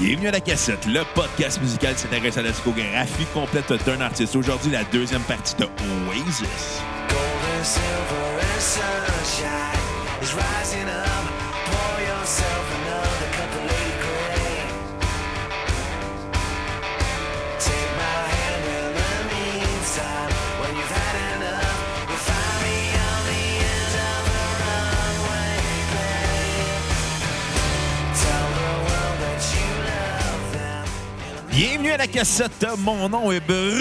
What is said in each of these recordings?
Bienvenue à la cassette, le podcast musical qui s'intéresse à la discographie complète d'un artiste. Aujourd'hui, la deuxième partie de Oasis. La cassette, mon nom est Bruno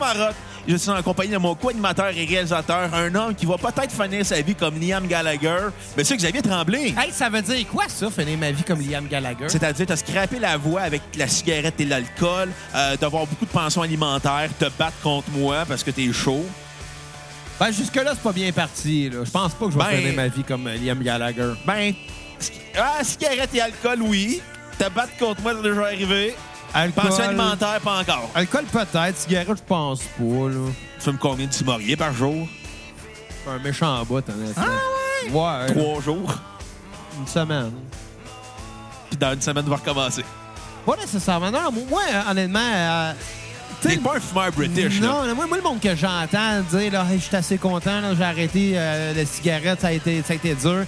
Marotte. Je suis en compagnie de mon co-animateur et réalisateur, un homme qui va peut-être finir sa vie comme Liam Gallagher, mais c'est Xavier Tremblay. Hey, ça veut dire quoi, ça, finir ma vie comme Liam Gallagher? C'est-à-dire, t'as scrappé la voix avec la cigarette et l'alcool, euh, d'avoir beaucoup de pensions alimentaires, te battre contre moi parce que t'es chaud. Ben, jusque-là, c'est pas bien parti. Là. Je pense pas que je vais Ben- finir ma vie comme euh, Liam Gallagher. Ben, ah, cigarette et alcool, oui. Te battre contre moi, c'est déjà arrivé. Alcool, Pension alimentaire, pas encore. Alcool peut-être, cigarette, je pense pas. Là. Tu fumes combien de Timorier par jour? Un méchant bout, honnêtement. Ah ouais? Ouais, Trois jours? une semaine. Puis dans une semaine, tu vas recommencer. Pas nécessairement. Non, moi, honnêtement... euh, T'es pas un fumeur british, là. non, moi, moi, le monde que j'entends dire, là, Hey, je suis assez content, j'ai arrêté euh, la cigarette, ça a, été, ça a été dur.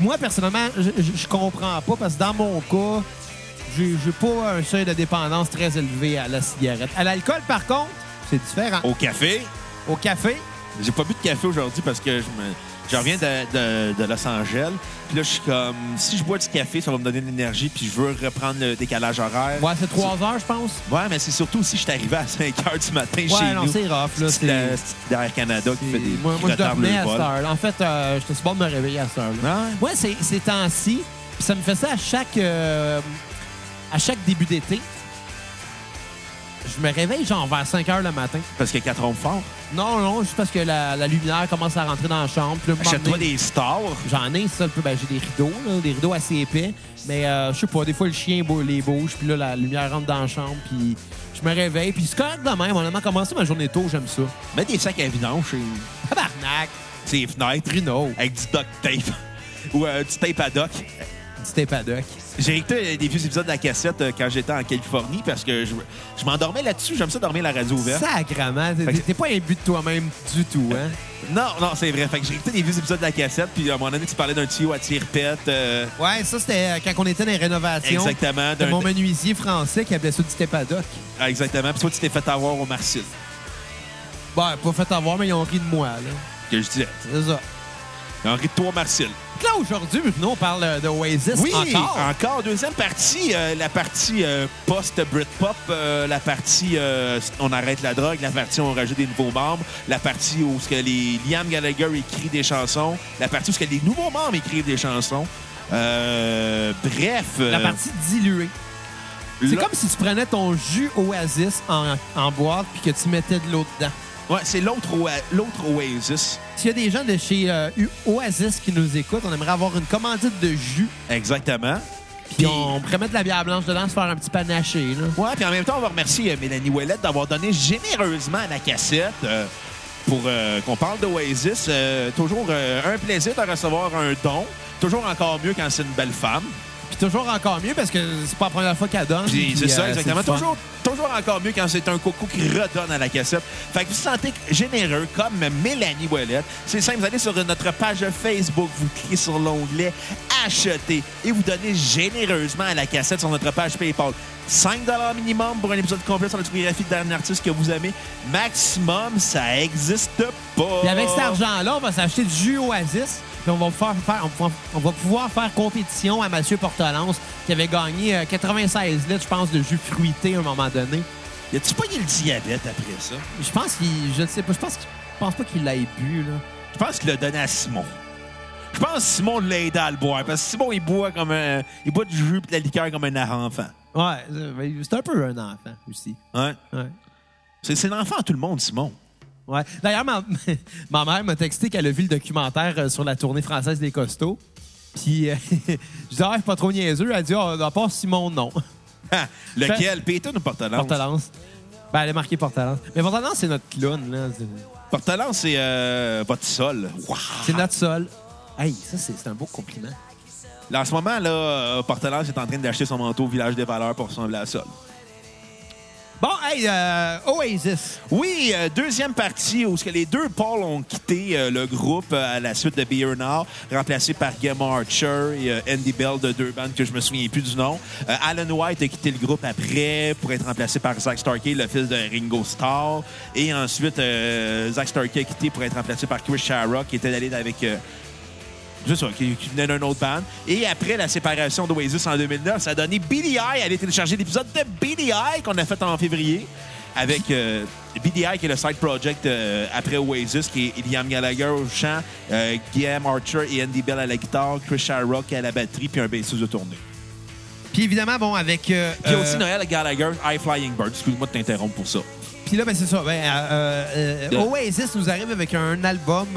Moi, personnellement, je comprends pas parce que dans mon cas, j'ai pas un seuil de dépendance très élevé à la cigarette. À l'alcool, par contre, c'est différent. Au café, Au café, j'ai pas bu de café aujourd'hui parce que je me... Je reviens de, de- de Los Angeles. Puis là, je suis comme... Si je bois du café, ça va me donner de l'énergie. Puis je veux reprendre le décalage horaire. ouais, c'est trois heures, je pense. Ouais, mais c'est surtout si je suis arrivé à 5 h du matin Ouais, chez non, nous. c'est rough, là. C'est d'Air Canada qui fait des Moi, moi je dormais à cette. En fait, euh, j'étais sur de me réveiller à cette heure-là. Ah ouais? Ouais, c'est ces temps-ci. Puis ça me fait ça à chaque, euh, à chaque début d'été. Je me réveille genre vers 5 heures le matin. Parce qu'il y a 4 ondes forts. Non, non, juste parce que la, la lumière commence à rentrer dans la chambre. Puis là, un moment Achète-toi donné, des stars. J'en ai, ça, peu. Ben, j'ai des rideaux, là, des rideaux assez épais. Mais euh, je sais pas, des fois, le chien bou- les bouge, puis là, la lumière rentre dans la chambre, puis je me réveille. Puis c'est correct de même. Honnêtement, commencer ma journée tôt, j'aime ça. Mets des sacs à vidange chez Tabarnak! ses fenêtres. Bruno, Avec du duct tape. Ou euh, du tape à doc. du tape à doc. J'ai écouté des vieux épisodes de la cassette euh, quand j'étais en Californie parce que je, je m'endormais là-dessus. J'aime ça dormir la radio ouverte. Sacrement, t'es- Fait que- t'es pas imbu de toi-même du tout, hein? Non, non, c'est vrai. Fait que j'ai écouté des vieux épisodes de la cassette. Puis à un moment donné, tu parlais d'un tuyau à tire-pète. euh, Ouais, ça, c'était euh, quand on était dans les rénovations. exactement. D'un- mon menuisier français qui appelait ça du tape à doc. Ah, exactement. Puis toi, tu t'es fait avoir au Marcel. Bon, pas fait avoir, mais ils ont ri de moi, là. Que je disais. C'est ça. Toi, Marcel. Là, aujourd'hui, on parle de Oasis Oui, encore. Deuxième partie, euh, la partie euh, post-Britpop, euh, la partie euh, on arrête la drogue, la partie on rajoute des nouveaux membres, la partie où ce que les Liam Gallagher écrit des chansons, la partie où ce que les nouveaux membres écrivent des chansons. Euh, bref. La partie diluée. C'est comme si tu prenais ton jus Oasis en, en boîte puis que tu mettais de l'eau dedans. Ouais, c'est l'autre Oa- l'autre Oasis. S'il y a des gens de chez euh, Oasis qui nous écoutent, on aimerait avoir une commandite de jus. Exactement. Puis on pourrait mettre de la bière blanche dedans, se faire un petit panaché. Là. Ouais, puis en même temps, on va remercier euh, Mélanie Ouellette d'avoir donné généreusement à la cassette euh, pour euh, qu'on parle d'Oasis. Toujours un plaisir de recevoir un don. Toujours encore mieux quand c'est une belle femme. Puis toujours encore mieux parce que c'est pas la première fois qu'elle donne. Puis c'est ça, exactement. Toujours, toujours encore mieux quand c'est un coco qui redonne à la cassette. Fait que vous sentez généreux comme Mélanie Ouellette. C'est simple, vous allez sur notre page Facebook, vous cliquez sur l'onglet Acheter et vous donnez généreusement à la cassette sur notre page PayPal. 5 minimum pour un épisode complet sur la discographie d'un artiste que vous aimez. Maximum, ça existe pas. Puis avec cet argent-là, on va s'acheter du jus Oasis. Puis on va, faire, faire- on, va, pouvoir faire compétition à Mathieu Portelance qui avait gagné euh, 96 litres, je pense, de jus fruité à un moment donné. Y a-tu pas eu le diabète après ça? Je pense qu'il. Je ne sais pas. Je pense, qu'il- je pense pas qu'il l'ait bu, là. Je pense qu'il l'a donné à Simon. Je pense que Simon l'a aidé à le boire. Parce que Simon, il boit comme un. Il boit du jus et de la liqueur comme un enfant. Ouais, c'est un peu un enfant aussi. Ouais. Ouais. C'est c'est l'enfant à tout le monde, Simon. Ouais. D'ailleurs, ma, ma mère m'a texté qu'elle a vu le documentaire euh, sur la tournée française des costauds. Puis, euh, je dis, ah, pas trop niaiseux. Elle dit, ah, à part Simon, non. Lequel? Peyton ou Portalance? Portalance. Ben, elle est marquée Portalance. Mais Portalance, c'est notre clown, là. Portalance, c'est euh, votre sol. Wow. C'est notre sol. Hey, ça, c'est un beau compliment. Là, en ce moment, là, euh, Portelance est en train d'acheter son manteau au Village des Valeurs pour ressembler à ça. Bon, hey, euh, Oasis. Oui, euh, deuxième partie où les deux Paul ont quitté euh, le groupe à la suite de Beer Now, remplacé par Gemma Archer et Andy Bell de deux bandes que je me souviens plus du nom. Alan White a quitté le groupe après pour être remplacé par Zach Starkey, le fils de Ringo Starr. Et ensuite, Zach Starkey a quitté pour être remplacé par Chris Sharrock, qui était allé avec... c'est ça, qui, qui venait d'un autre band. Et après la séparation d'Oasis en 2009, ça a donné BDI. Allez télécharger l'épisode de BDI qu'on a fait en février avec euh, BDI, qui est le side project euh, après Oasis, qui est Liam Gallagher au chant, euh, Guillaume Archer et Andy Bell à la guitare, Chris Sharrock à la batterie, puis un bassiste de tournée. Puis évidemment, bon, avec. euh, Puis a aussi Noël Gallagher, High Flying Bird. Excuse-moi de t'interrompre pour ça. Puis là, ben, c'est ça. Ben, Oasis nous arrive avec un album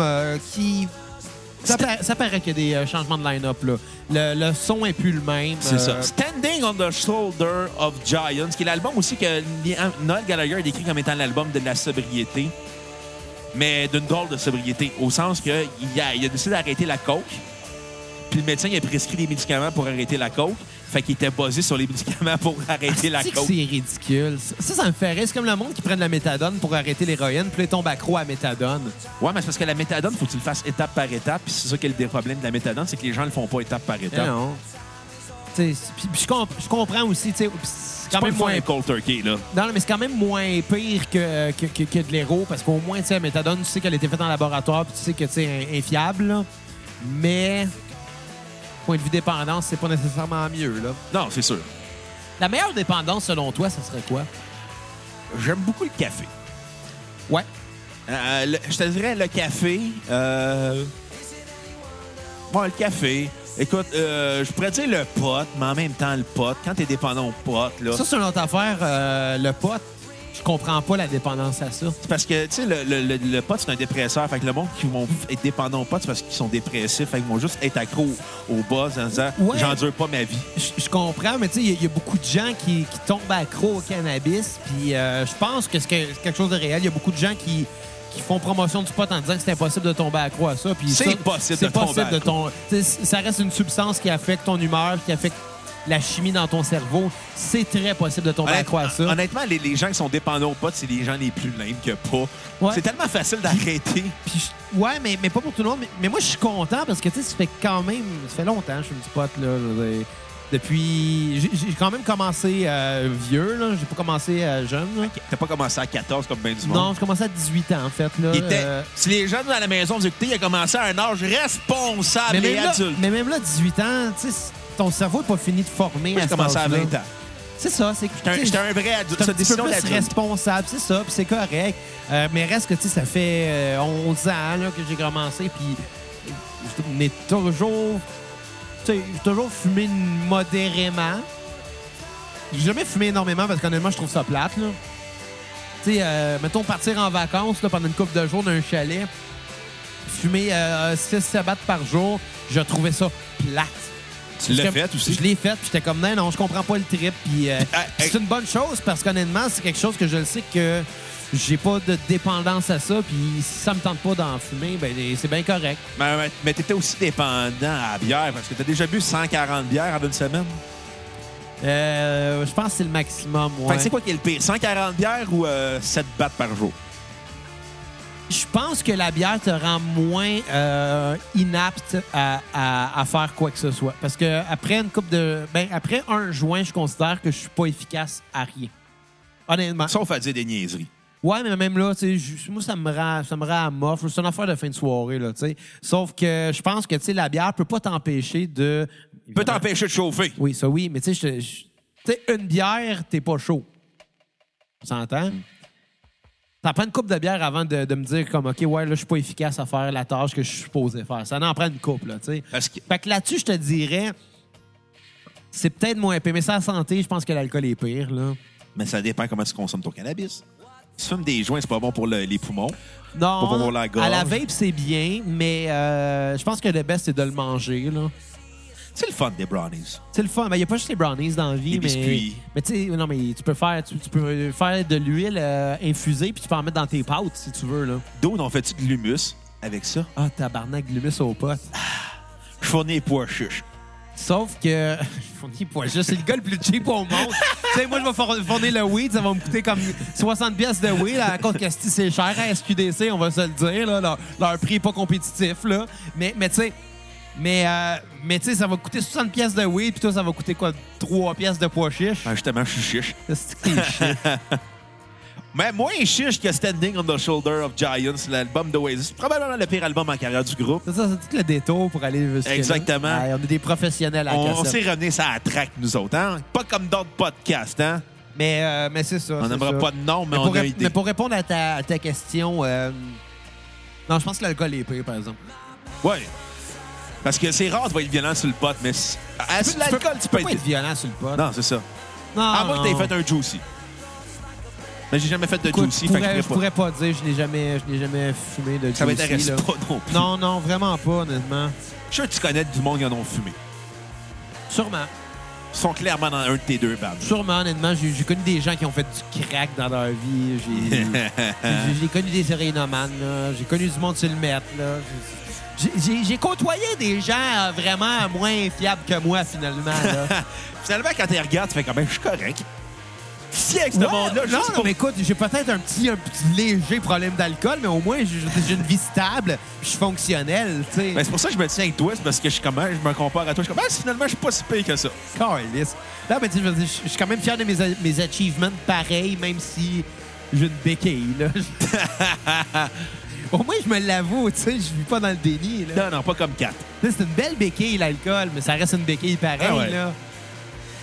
qui. Ça, paraît qu'il y a des euh, changements de line-up. là. Le, le son est plus le même. C'est Euh, ça. Standing on the Shoulder of Giants, qui est l'album aussi que Noel Gallagher a décrit comme étant l'album de la sobriété, mais d'une drôle de sobriété, au sens qu'il a, il a décidé d'arrêter la coke, puis le médecin il a prescrit des médicaments pour arrêter la coke, fait qu'il était basé sur les médicaments pour arrêter la C'est coke. c'est ridicule. Ça, ça me fait rire. C'est comme le monde qui prend de la méthadone pour arrêter l'héroïne, puis ils tombent accro à la méthadone. Ouais, mais c'est parce que la méthadone, faut que tu le fasses étape par étape, puis c'est ça qui est le problème de la méthadone, c'est que les gens le font pas étape par Eh étape. non. Tu sais, Puis puis je, comp- je comprends aussi, tu sais, c'est C'est quand même moins un cold turkey, là. Non, non, mais c'est quand même moins pire que, que, que- que de l'héros parce qu'au moins, tu sais, la méthadone, tu sais qu'elle a été faite en laboratoire puis tu sais que sais, infiable. là. Mais, point de vue dépendance, c'est pas nécessairement mieux. Là. Non, c'est sûr. La meilleure dépendance, selon toi, ça serait quoi? J'aime beaucoup le café. Ouais. Euh, le- je te dirais le café. Euh... Bon, le café. Écoute, euh, je pourrais dire le pot, mais en même temps, le pot. Quand t'es dépendant au pot, là. Ça, c'est une autre affaire. euh, le pot, je comprends pas la dépendance à ça. C'est parce que, tu sais, le, le, le, le pot, c'est un dépresseur. Fait que le monde qui vont être dépendants au pot, c'est parce qu'ils sont dépressifs. Fait qu'ils vont juste être accros au, buzz en disant Ouais. J'endure pas ma vie. Je, je comprends, mais tu sais, il y a- il y, a beaucoup de gens qui, qui tombent accro au cannabis. Puis euh, je pense que c'est que- c'est quelque chose de réel. Il y a beaucoup de gens qui, qui font promotion du pot en disant que c'est impossible de tomber accro à ça. C'est ça, possible c'est de tomber possible de accro. tom- tu sais, Ça reste une substance qui affecte ton humeur, qui affecte la chimie dans ton cerveau. C'est très possible de tomber à ça. Honnêtement, les, les gens qui sont dépendants au pot, c'est les gens les plus laimes que pas. Ouais. C'est tellement facile d'arrêter. Puis ouais, mais, mais pas pour tout le monde. Mais, mais moi, je suis content parce que, tu sais, ça fait quand même... Ça fait longtemps que je suis du pot, là. je veux dire. Depuis... J'ai quand même commencé euh, vieux, là. J'ai pas commencé euh, jeune, là. T'as pas commencé à 14 comme ben du monde? Non, j'ai commencé à 18 ans, en fait, là. Était- Euh, Si les jeunes à la maison vous écoutez, il a commencé à un âge responsable mais, et là, adulte. mais même là, 18 ans, tu sais, ton cerveau n'est pas fini de former Moi, à j'ai cet commencé à âge-là. 20 ans. C'est ça, c'est que... J'étais un, vrai adulte. C'est un petit peu plus responsable, c'est ça, puis c'est correct. Euh, mais reste que, tu sais, ça fait euh, 11 ans là, que j'ai commencé, puis mais toujours, tu sais, j'ai toujours fumé modérément. J'ai jamais fumé énormément parce qu'honnêtement, je trouve ça plate, là. Tu sais, euh, mettons, partir en vacances là, pendant une couple de jours d'un chalet, fumer 6-7 battes par jour, je trouvais ça plate. Tu l'as fait aussi. Je l'ai fait, puis j'étais comme, non, non, je comprends pas le trip. Puis euh, Ah, c'est hey. une bonne chose parce qu'honnêtement, c'est quelque chose que je le sais que j'ai pas de dépendance à ça. Puis si ça me tente pas d'en fumer, ben c'est bien correct. Mais, t'étais aussi dépendant à la bière parce que t'as déjà bu 140 bières en une semaine? Euh, je pense que c'est le maximum. Fait que c'est quoi qui est le pire? 140 bières ou euh, 7 battes par jour? Je pense que la bière te rend moins euh, inapte à, à- à faire quoi que ce soit. Parce que après une coupe de. Ben, après un joint, je considère que je suis pas efficace à rien. Honnêtement. Sauf à dire des niaiseries. Ouais, mais même là, tu sais, moi, ça me rend, ça me rend. C'est une affaire de fin de soirée, là, tu sais. Sauf que je pense que, tu sais, la bière peut pas t'empêcher de. Peut t'empêcher de chauffer. Oui, ça oui, mais tu sais, une bière, t'es pas chaud. On s'entend? Ça prend une coupe de bière avant de, de me dire comme OK, ouais, là, je suis pas efficace à faire la tâche que je suis supposé faire. Ça en prend une coupe, là, tu sais. Parce que Fait que là-dessus, je te dirais, c'est peut-être moins épais, mais ça, santé, je pense que l'alcool est pire, là. Mais ça dépend comment tu consommes ton cannabis. Si tu fumes des joints, c'est pas bon pour le- les poumons. Non, Pas pour la gorge. à la vape, c'est bien, mais euh, je pense que le best, c'est de le manger, là. C'est le fun des brownies. C'est le fun. Il n'y a pas juste les brownies dans la vie, Les mais... biscuits. Mais tu non, mais tu peux faire, tu, tu peux faire de l'huile euh, infusée puis tu peux en mettre dans tes pâtes, si tu veux, là. D'autres, on fait-tu de l'humus avec ça? Ah, tabarnak, de l'humus aux potes. Je fournis les pois chiches. Sauf que. Je fournis pas juste. C'est le gars le plus cheap au monde. tu sais, moi, je vais four- fournir le weed. Ça va me coûter comme 60 pièces de weed. À cause que c'est cher à SQDC, on va se le dire. Là. Leur, leur prix n'est pas compétitif. Là. Mais, mais tu sais. Mais, euh, mais tu sais, ça va coûter 60 pièces de weed, puis toi, ça va coûter quoi? 3 pièces de pois chiche? Ah, justement, je suis chiche. C'est. Mais moins chiche que Standing on the Shoulder of Giants, l'album d'Oasis. Probablement le pire album en carrière du groupe. C'est ça, c'est tout le détour pour aller jusque Exactement. on est des professionnels à la On, on s'est ça à nous autres. Hein? Pas comme d'autres podcasts. Hein? Mais, euh, mais c'est ça. On n'aimera pas de nom, mais, on a idée. mais pour répondre à ta, à ta question, euh, non, je pense que l'alcool est pire, par exemple. Ouais. Parce que c'est rare de voir être violent sur le pot, mais à l'alcool, tu peux pas être. être violent sur le pot. Non, c'est ça. non À moins que tu non. aies fait un juicy. Mais j'ai jamais fait de Écoute, juicy, je fait que pourrais, je pourrais pas dire, je n'ai jamais, je n'ai jamais fumé de pas. Ça juicy, m'intéresse là. pas non plus. Non, non, vraiment pas, honnêtement. Je suis sûr que tu connais du monde qui en ont fumé. Sûrement. Ils sont clairement dans un de tes deux bandes. Sûrement, honnêtement, j'ai connu des gens qui ont fait du crack dans leur vie. J'ai connu des héroïnomanes, là. J'ai connu du monde sur le mètre, là. J'ai- côtoyé des gens vraiment moins fiables que moi, finalement, là. Finalement, quand tu regardes, tu fais comme, ben, je suis correct. Si avec ce Ouais, monde-là, non, non, pour- mais écoute, j'ai peut-être un petit, un petit léger problème d'alcool, mais au moins, j'ai une vie stable, je suis fonctionnel, tu sais. Ben, c'est pour ça que je me tiens avec toi, c'est parce que je suis comme, je me compare à toi. Je suis comme, ah, finalement, je suis pas si pire que ça. Calisse. Là, ben, je je suis quand même fier de mes, mes achievements pareils, même si j'ai une béquille, là. Au moins, je me l'avoue, tu sais, je vis pas dans le déni, là. Non, non, pas comme 4. Tu sais, C'est une belle béquille, l'alcool, mais ça reste une béquille pareille, Ah ouais. là.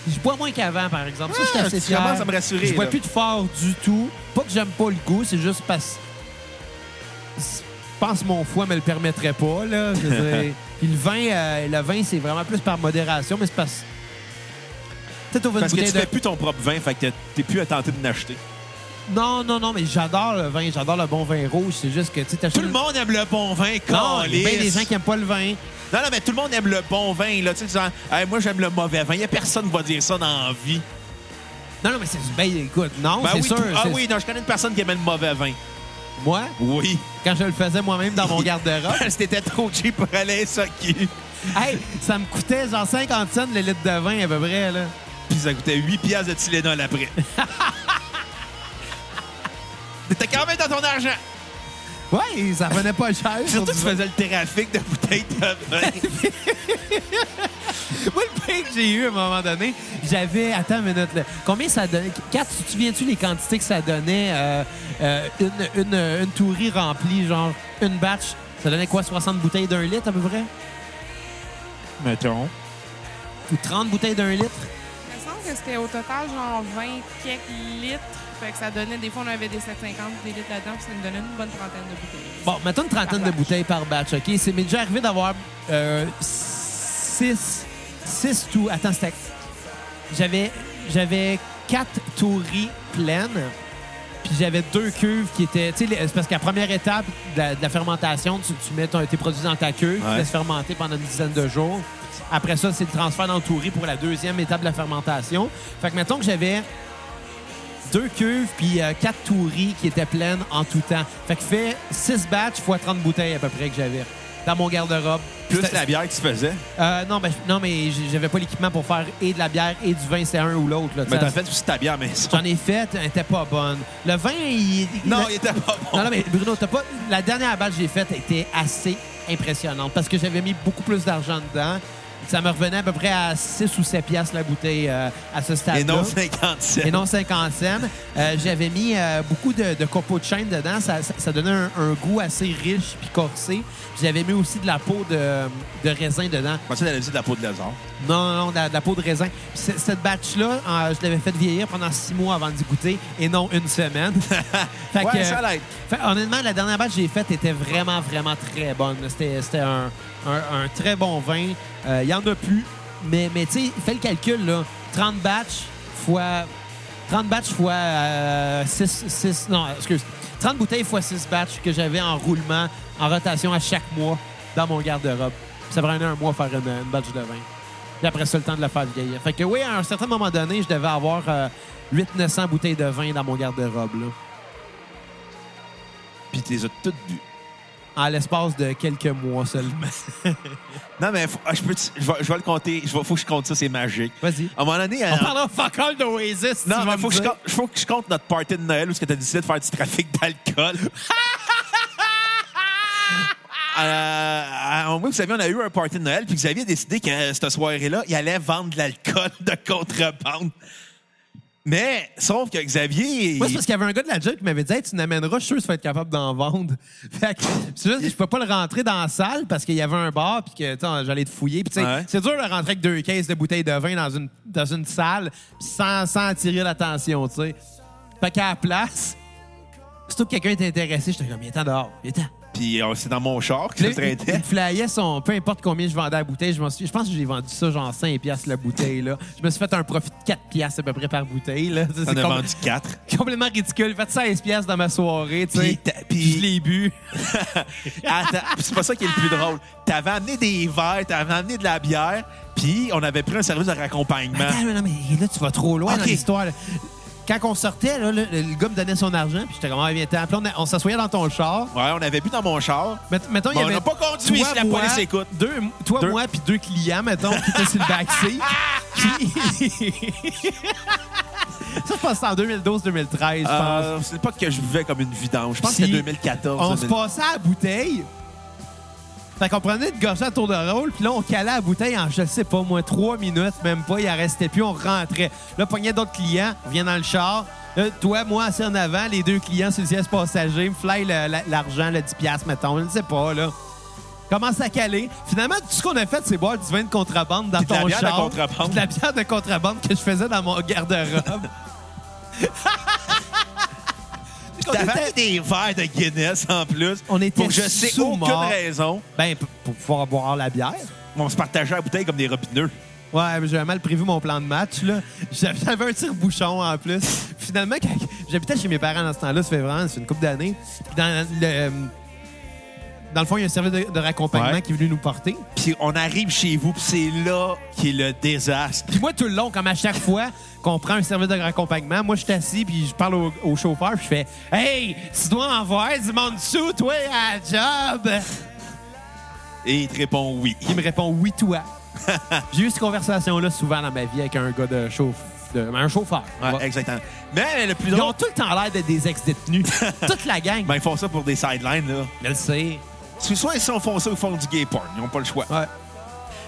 Je bois moins qu'avant, par exemple. Ça, je suis Ah, assez fier. me rassurer, Je bois là. plus de fort du tout. Pas que j'aime pas le goût, c'est juste parce je pense que mon foie me le permettrait pas, là. Je veux dire. Puis le vin, euh, le vin, c'est vraiment plus par modération, mais c'est parce... Que tu de... fais plus ton propre vin, fait que t'es plus à tenter de l'acheter. Non, non, non, mais j'adore le vin. J'adore le bon vin rouge. C'est juste que, tu. Tout le monde aime le bon vin, Non, il y a bien des gens qui aiment pas le vin. Non, non, mais tout le monde aime le bon vin, là. Tu sais, disant, Hey, moi, j'aime le mauvais vin. Il y a personne qui va dire ça dans la vie. Non, non, mais c'est... Ben, écoute, non, Ben c'est oui, sûr. tout- Ah oui, non, je connais une personne qui aimait le mauvais vin. Moi, Oui. quand je le faisais moi-même dans mon garde-robe, C'était trop cheap pour aller ça qui. hey, ça me coûtait genre 50 cents le litre de vin à peu près, là. Puis ça coûtait 8 piastres de Tylenol après. T'étais quand même dans ton argent. Ouais, ça revenait pas cher. Surtout que tu faisais le trafic de bouteilles de vin. Moi, le pire que j'ai eu à un moment donné, j'avais. Attends une minute, là. Combien ça donnait? Kat, tu te souviens-tu les quantités que ça donnait? euh, euh, une, une, une tourie remplie, genre une batch, ça donnait quoi? 60 bouteilles d'un litre à peu près? Mettons. Ou 30 bouteilles d'un litre? Il me semble que c'était au total genre 20 quelques litres. Fait que ça donnait, des fois, on avait des 750 des litres là-dedans, puis ça nous donnait une bonne trentaine de bouteilles. Bon, mettons une trentaine Par de batch. bouteilles par batch, OK? C'est m'est déjà arrivé d'avoir 6 six tout. Attends, c'était. J'avais j'avais quatre touries pleines, puis j'avais deux cuves qui étaient. Tu sais, c'est parce qu'à la première étape de la, de la fermentation, tu, tu mets ton- tes produits dans ta cuve, tu Ouais. laisses fermenter pendant une dizaine de jours. Après ça, c'est le transfert dans le tourie pour la deuxième étape de la fermentation. Fait que mettons que j'avais deux cuves puis euh, quatre touries qui étaient pleines en tout temps. Fait que fait 6 batchs fois 30 bouteilles à peu près que j'avais dans mon garde-robe. Plus la bière que tu faisais. Euh, non, ben, non, mais j'avais pas l'équipement pour faire et de la bière et du vin, c'est un ou l'autre. Mais t'as fait aussi ta bière maison. J'en ai fait, elle était pas bonne. Le vin, il... Non, il était pas bon. non, non, mais Bruno, t'as pas... la dernière batch que j'ai faite était assez impressionnante parce que j'avais mis beaucoup plus d'argent dedans. Ça me revenait à peu près à 6 ou 7 piastres la bouteille euh, à ce stade-là. Et non 57. Et non 50 cents. Euh, J'avais mis euh, beaucoup de, de copeaux de chêne dedans. Ça, ça- ça donnait un, un goût assez riche puis corsé. J'avais mis aussi de la peau de, de raisin dedans. Que t'allais dire de la peau de lézard. Non, non, non, de la, de la peau de raisin. Puis cette batch-là, euh, je l'avais fait vieillir pendant six mois avant d'y goûter et non une semaine. Fait Ouais, que, ça l'aide. fait, honnêtement, la dernière batch que j'ai faite était vraiment, vraiment très bonne. C'était un, un- un très bon vin. Euh, Il y en a plus. Mais, mais tu sais, fais le calcul, là. 30 batchs fois... 30 batchs fois 6... non, excuse. 30 bouteilles fois 6 batchs que j'avais en roulement, en rotation à chaque mois dans mon garde-robe. Ça prenait un mois à faire une, une batch de vin. Puis après ça, le temps de le faire vieillir. Fait que oui, à un certain moment donné, je devais avoir 800-900 bouteilles de vin dans mon garde-robe, là. Puis tu les as toutes bues. en l'espace de quelques mois seulement. Non, mais faut- ah, je, peux, je, vais, je vais le compter. Il faut que je compte ça, c'est magique. Vas-y. À un moment donné... On euh, parlera fuck all d'Oasis. Non, mais faut que, je compte, faut que je compte notre party de Noël où tu as décidé de faire du trafic d'alcool. Euh, euh, moi, vous savez, on a eu un party de Noël, puis Xavier a décidé que euh, cette soirée-là, il allait vendre de l'alcool de contrebande. Mais, sauf que Xavier. Moi, c'est parce qu'il y avait un gars de la job qui m'avait dit hey, Tu n'amèneras, je suis sûr que tu vas être capable d'en vendre. Fait que, c'est juste que je peux pas le rentrer dans la salle parce qu'il y avait un bar puis que j'allais te fouiller. Puis, tu sais, Ouais. c'est dur de rentrer avec deux caisses de bouteilles de vin dans une, dans une salle sans, sans attirer l'attention. tu sais. Fait qu'à la place, surtout que quelqu'un était intéressé, j'étais comme Viens-t'en dehors, viens-t'en. Puis euh, c'est dans mon char que je là, il, traitais. il flyait son. Peu importe combien je vendais la bouteille, je, m'en suis- je pense que j'ai vendu ça genre 5 piastres la bouteille. Là. Je me suis fait un profit de 4 piastres à peu près par bouteille. Là. C'est On a com- vendu quatre. complètement ridicule. J'ai fait 16 piastres dans ma soirée, tu Puis sais. t'as- Puis puis- je l'ai bu. Attends, c'est pas ça qui est le plus drôle. T'avais amené des verres, t'avais amené de la bière, puis on avait pris un service de raccompagnement. Attends, mais non, mais là, tu vas trop loin Ok. dans l'histoire. là. Quand on sortait, là, le, le gars me donnait son argent, puis j'étais comme, ah, viens t'en. Puis on, on s'assoyait dans ton char. Ouais, on avait bu dans mon char. Met- mettons, il y on avait. n'a pas conduit toi, si la moi, police écoute. Deux, toi, Deux. moi, puis deux clients, mettons, qui étaient sur le backseat. Puis- ça, je pense en 2012-2013, je pense. Euh, c'est pas que je vivais comme une vidange. Je pense que c'était 2014. on se 2000. passait à la bouteille. Fait qu'on prenait de gorgée à tour de rôle, puis là, on calait la bouteille en, je sais pas, moi, trois minutes, même pas, il en restait plus, on rentrait. Là, pognait d'autres clients, on vient dans le char. Là, toi, moi, assis en avant, les deux clients sur le siège passager, me fly le- la- l'argent, le 10$, piastres, mettons, je ne sais pas, là. Commence à caler. Finalement, tout ce qu'on a fait, c'est boire du vin de contrebande dans Puis de la ton bière de char. contrebande. Puis de la bière de contrebande que je faisais dans mon garde-robe. T'avais amené des verres de Guinness en plus. On était Pour je sais sous aucune mort. raison. ben, pour- pouvoir boire la bière. On se partageait la bouteille comme des robineux. Ouais, mais j'avais mal prévu mon plan de match. là. J'avais un tire-bouchon en plus. Finalement, j'habitais chez mes parents dans ce temps-là, ça fait vraiment, c'est une couple d'années. Puis Dans le, dans le fond, il y a un service de, de raccompagnement Ouais. qui est venu nous porter. Puis on arrive chez vous, puis c'est là qui est le désastre. Puis moi, tout le long, comme à chaque fois qu'on prend un service de raccompagnement, moi, je suis assis, puis je parle au, au chauffeur, puis je fais « Hey, tu dois en voir du monde dessous, toi, à la job! Et il te répond oui. » Il me répond « Oui, toi. » J'ai eu cette conversation-là souvent dans ma vie avec un gars de chauffe... de- un chauffeur. Ouais, Ouais. exactement. Mais le plus Ils ont tout le temps l'air d'être des ex-détenus. Toute la gang. ben, ils font ça pour des sidelines. Là. Je le sais. Soit ils sont font ça ou font du gay porn. Ils n'ont pas le choix. Ouais.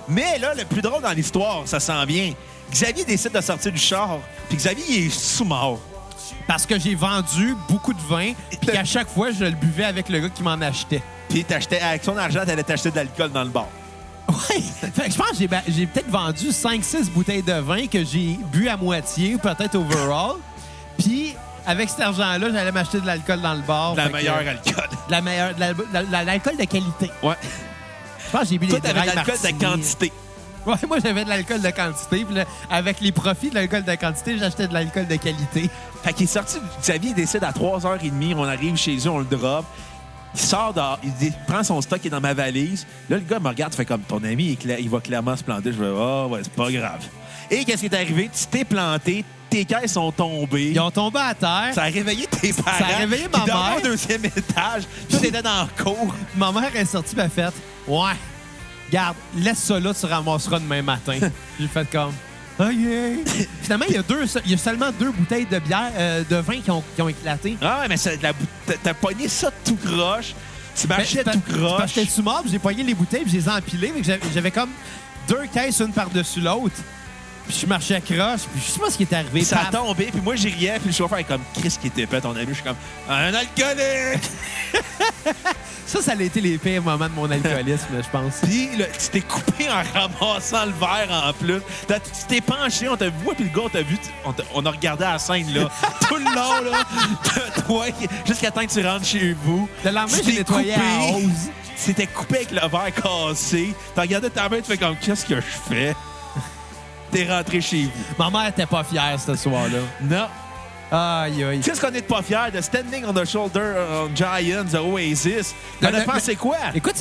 Mais là, le plus drôle dans l'histoire, ça s'en vient. Xavier décide de sortir du char, puis Xavier, il est sous-mort. Parce que j'ai vendu beaucoup de vin, puis qu'à chaque fois, je le buvais avec le gars qui m'en achetait. Puis t'achetais, avec son argent, t'allais t'acheter de l'alcool dans le bar. Ouais. Fait que je pense que j'ai peut-être vendu 5-6 bouteilles de vin que j'ai bu à moitié, peut-être overall. Puis, avec cet argent-là, j'allais m'acheter de l'alcool dans le bar. De la que, meilleure alcool. de la meilleure. de l'alcool de qualité. Ouais. Je pense que j'ai bu Toi, des t'avais de l'alcool de quantité. Ouais, moi, j'avais de l'alcool de quantité. Puis là, avec les profits de l'alcool de quantité, j'achetais de l'alcool de qualité. Fait qu'il est sorti, Xavier décide à 3h30, on arrive chez eux, on le drop. Il sort dehors, il dit- prend son stock qui est dans ma valise. Là, le gars me regarde, fait comme ton ami, il, il va clairement se planter. Je vais, ah ouais, c'est pas grave. Et qu'est-ce qui est arrivé? Tu t'es planté, tes caisses sont tombées. Ils ont tombé à terre. Ça a réveillé tes parents. Ça a réveillé ma mère. au deuxième étage. Tout était dans la cour. Ma mère est sortie, m'a fait Ouais, garde, laisse ça là, tu ramasseras demain matin. J'ai fait comme OK. Finalement, il y, a deux, il y a seulement deux bouteilles de bière, euh, de vin qui ont, qui ont éclaté. Ah ouais, mais la t'as- pogné ça tout croche. Tu marchais tout Parce croche. que j'étais sous mort, j'ai poigné les bouteilles, puis je les ai empilées. J'avais j'avais comme deux caisses, une par-dessus l'autre. Puis je marchais à croche, puis je sais pas ce qui est arrivé. Ça a Paf. tombé, puis moi j'ai riais, puis le chauffeur est comme Chris qui était fait, ton ami, je suis comme un alcoolique. Ça, ça a été les pires moments de mon alcoolisme, je pense. Puis là, tu t'es coupé en ramassant le verre en plus. T'as- Tu t'es penché, on t'a vu, ouais, puis le gars, on t'a vu, tu- on, t'a- on a regardé la scène là, tout le long là, de toi, jusqu'à temps que tu rentres chez vous. Le lendemain, Tu j'ai t'es nettoyé à coupé. C'était coupé avec le verre cassé. T'as regardé ta main, tu fais comme qu'est-ce que je fais? T'es rentré chez vous. Ma mère était pas fière ce soir-là. Non. Aïe, aïe. Qu'est-ce qu'on est pas fiers de Standing on the Shoulder on Giants de Oasis? T'en as pensé quoi? Écoute,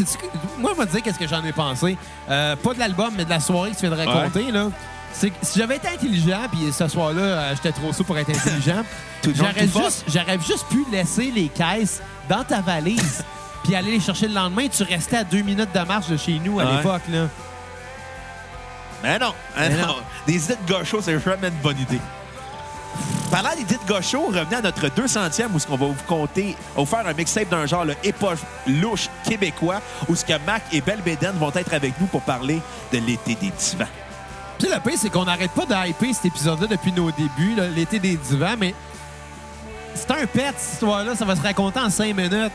moi, je vais te dire qu'est-ce que j'en ai pensé. Euh, pas de l'album, mais de la soirée que tu viens de raconter. là. C'est que si j'avais été intelligent, puis ce soir-là, euh, j'étais trop sous pour être intelligent, j'aurais juste, juste pu laisser les caisses dans ta valise. puis aller les chercher le lendemain, tu restais à deux minutes de marche de chez nous à Ouais. l'époque. là. Mais non, hein, Mais non. non. Des idées de gauchos, c'est vraiment une bonne idée. Parlant d'idées de gauchos, revenez à notre 200e où ce qu'on va vous compter, on va vous faire un mixtape d'un genre le époche louche québécois où ce que Mac et Belbéden vont être avec nous pour parler de l'été des divans. Puis le pire, c'est qu'on n'arrête pas de hyper cet épisode-là depuis nos débuts, l'été des divans, mais c'est un pet, cette histoire-là. Ça va se raconter en cinq minutes.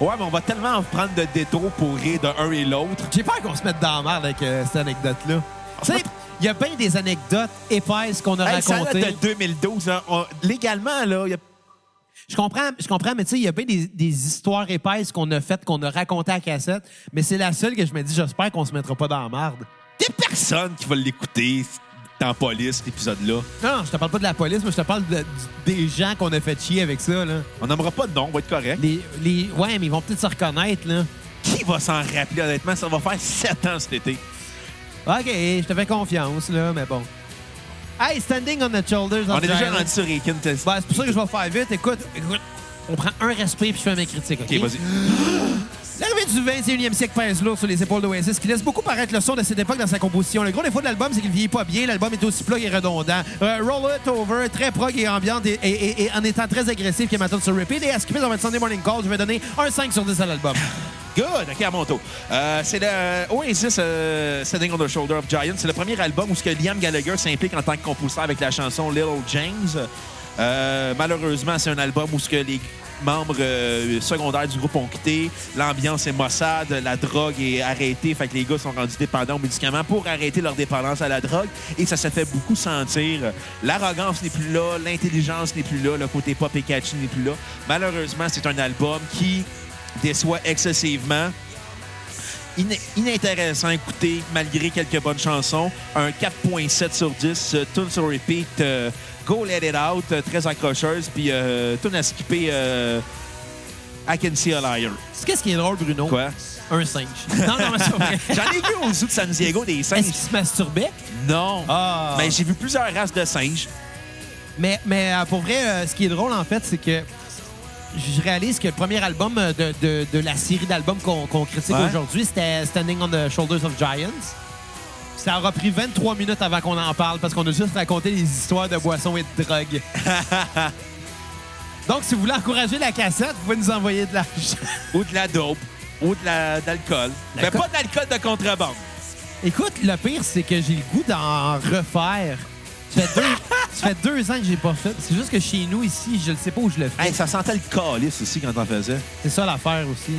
Ouais, mais on va tellement prendre de détours pour rire de un et l'autre. J'ai peur qu'on se mette dans la merde avec euh, cette anecdote-là. Tu sais, il y a bien des anecdotes épaisses qu'on a Hey, ça date racontées. de 2012. hein. On- légalement, là, il y a Je comprends, je comprends, mais tu sais, il y a bien des, des histoires épaisses qu'on a faites, qu'on a racontées à cassette, mais c'est la seule que je me dis, j'espère qu'on se mettra pas dans la merde. des personnes qui vont l'écouter dans police, cet épisode-là. Non, je te parle pas de la police, mais je te parle de- du- des gens qu'on a fait chier avec ça, là. On n'aimera pas de nom, on va être correct. Les, les, ouais, mais ils vont peut-être se reconnaître, là. Qui va s'en rappeler, honnêtement? Ça va faire sept ans cet été. OK, je te fais confiance, là, mais bon. Hey, standing on the shoulders On est déjà rendu sur Aiken. t'es- Ben, c'est pour ça que je vais faire vite. Écoute, écoute, on prend un respire puis je fais mes critiques, OK? OK, vas-y. L'arrivée du 21e siècle pèse lourd sur les épaules d'Oasis, qui laisse beaucoup paraître le son de cette époque dans sa composition. Le gros défaut de l'album, c'est qu'il vieillit pas bien. L'album est aussi plug et redondant. Euh, Roll It Over, très prog et ambiante, et, et- et- et en étant très agressif, qui est ma tune sur repeat. Et à skipper dans votre Sunday Morning Call, je vais donner un 5 sur 10 à l'album. Good, OK, à mon tour. Euh, c'est le Oasis euh, Standing on the Shoulder of Giants. C'est le premier album où ce que Liam Gallagher s'implique en tant que compositeur avec la chanson Little James. Euh, malheureusement, c'est un album où ce que les membres euh, secondaires du groupe ont quitté. L'ambiance est maussade, la drogue est arrêtée, fait que les gars sont rendus dépendants aux médicaments pour arrêter leur dépendance à la drogue. Et ça se fait beaucoup sentir. L'arrogance n'est plus là, l'intelligence n'est plus là, le côté pop et catchy n'est plus là. Malheureusement, c'est un album qui déçoit excessivement. In- inintéressant à écouter malgré quelques bonnes chansons. Un 4.7 sur 10. euh, tune sur repeat. euh, Go Let It Out. euh, très accrocheuse. Puis euh, tune à skipper I Can See a Liar. Qu'est-ce qui est drôle, Bruno? Quoi? Un singe. Non, non, mais c'est pas vrai. J'en ai vu au zoo de San Diego des Est-ce singes. qu'il se masturbait? Non. Ah. Mais j'ai vu plusieurs races de singes. Mais, mais pour vrai, ce qui est drôle, en fait, c'est que je réalise que le premier album de, de- de la série d'albums qu'on qu'on critique Ouais. aujourd'hui, c'était Standing on the Shoulders of Giants. Ça aura pris 23 minutes avant qu'on en parle parce qu'on a juste raconté les histoires de boissons et de drogue. Donc, si vous voulez encourager la cassette, vous pouvez nous envoyer de l'argent. Ou de la dope. Ou de la- d'alcool. Mais L'alcool- pas d'alcool de contrebande. Écoute, le pire, c'est que j'ai le goût d'en refaire. Ça fait, deux, ça fait deux ans que j'ai pas fait. C'est juste que chez nous, ici, je ne sais pas où je le fais. Hey, ça sentait le calice aussi quand on faisait. C'est ça l'affaire aussi.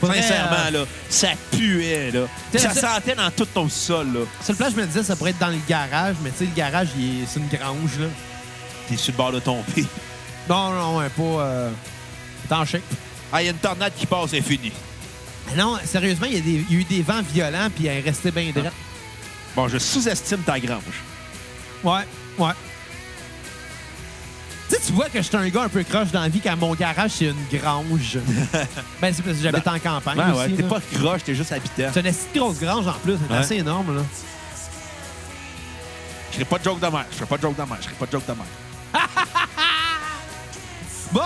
Faudrait, Sincèrement, euh, là, ça puait, là. Ça sentait dans tout ton sol, là. Sur le plan, je me disais, ça pourrait être dans le garage, mais tu sais, le garage, c'est une grange, là. T'es sur le bord de tomber. Non, non, ouais, pas. Euh... En shape. Ah, il y a une tornade qui passe, c'est fini. Mais Non, sérieusement, il y, a y eu des vents violents, puis elle est restée bien droite. Bon, je sous-estime ta grange. Ouais, ouais. Tu sais, tu vois que je suis un gars un peu croche dans la vie, quand mon garage, c'est une grange. ben, c'est parce que j'habite en campagne. Ouais, ouais, aussi, t'es là. pas croche, t'es juste habitant. C'est une assez grosse grange en plus, c'est Ouais. assez énorme, là. Je ferai pas de joke de mer. Je ferai pas de joke de mer. Je ferai pas de joke de mer. Bon!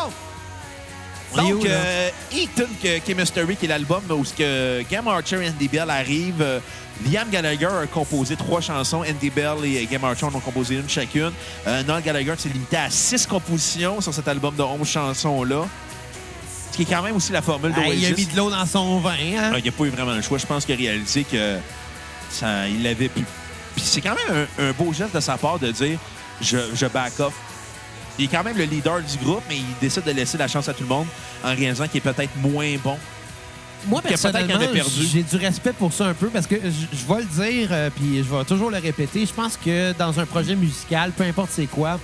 On est Donc, là? euh, Eaton que- Chemistry, qui est l'album où ce que Gam Archer et Andy Bell arrivent. euh, Liam Gallagher a composé trois chansons. Andy Bell et Gam Archer en ont composé une chacune. Euh, Noel Gallagher s'est limité à six compositions sur cet album de 11 chansons-là. Ce qui est quand même aussi la formule Hey, il a mis d'Oasis. de l'eau dans son vin, hein? Ah, il n'a pas eu vraiment le choix. Je pense qu'il a réalisé que ça, il l'avait pu. Puis c'est quand même un, un beau geste de sa part de dire je, je back off. Il est quand même le leader du groupe, mais il décide de laisser la chance à tout le monde en réalisant qu'il est peut-être moins bon. Moi, personnellement, j'ai du respect pour ça un peu parce que je, vais le dire, euh, puis je vais toujours le répéter. Je pense que dans un projet musical, peu importe c'est quoi,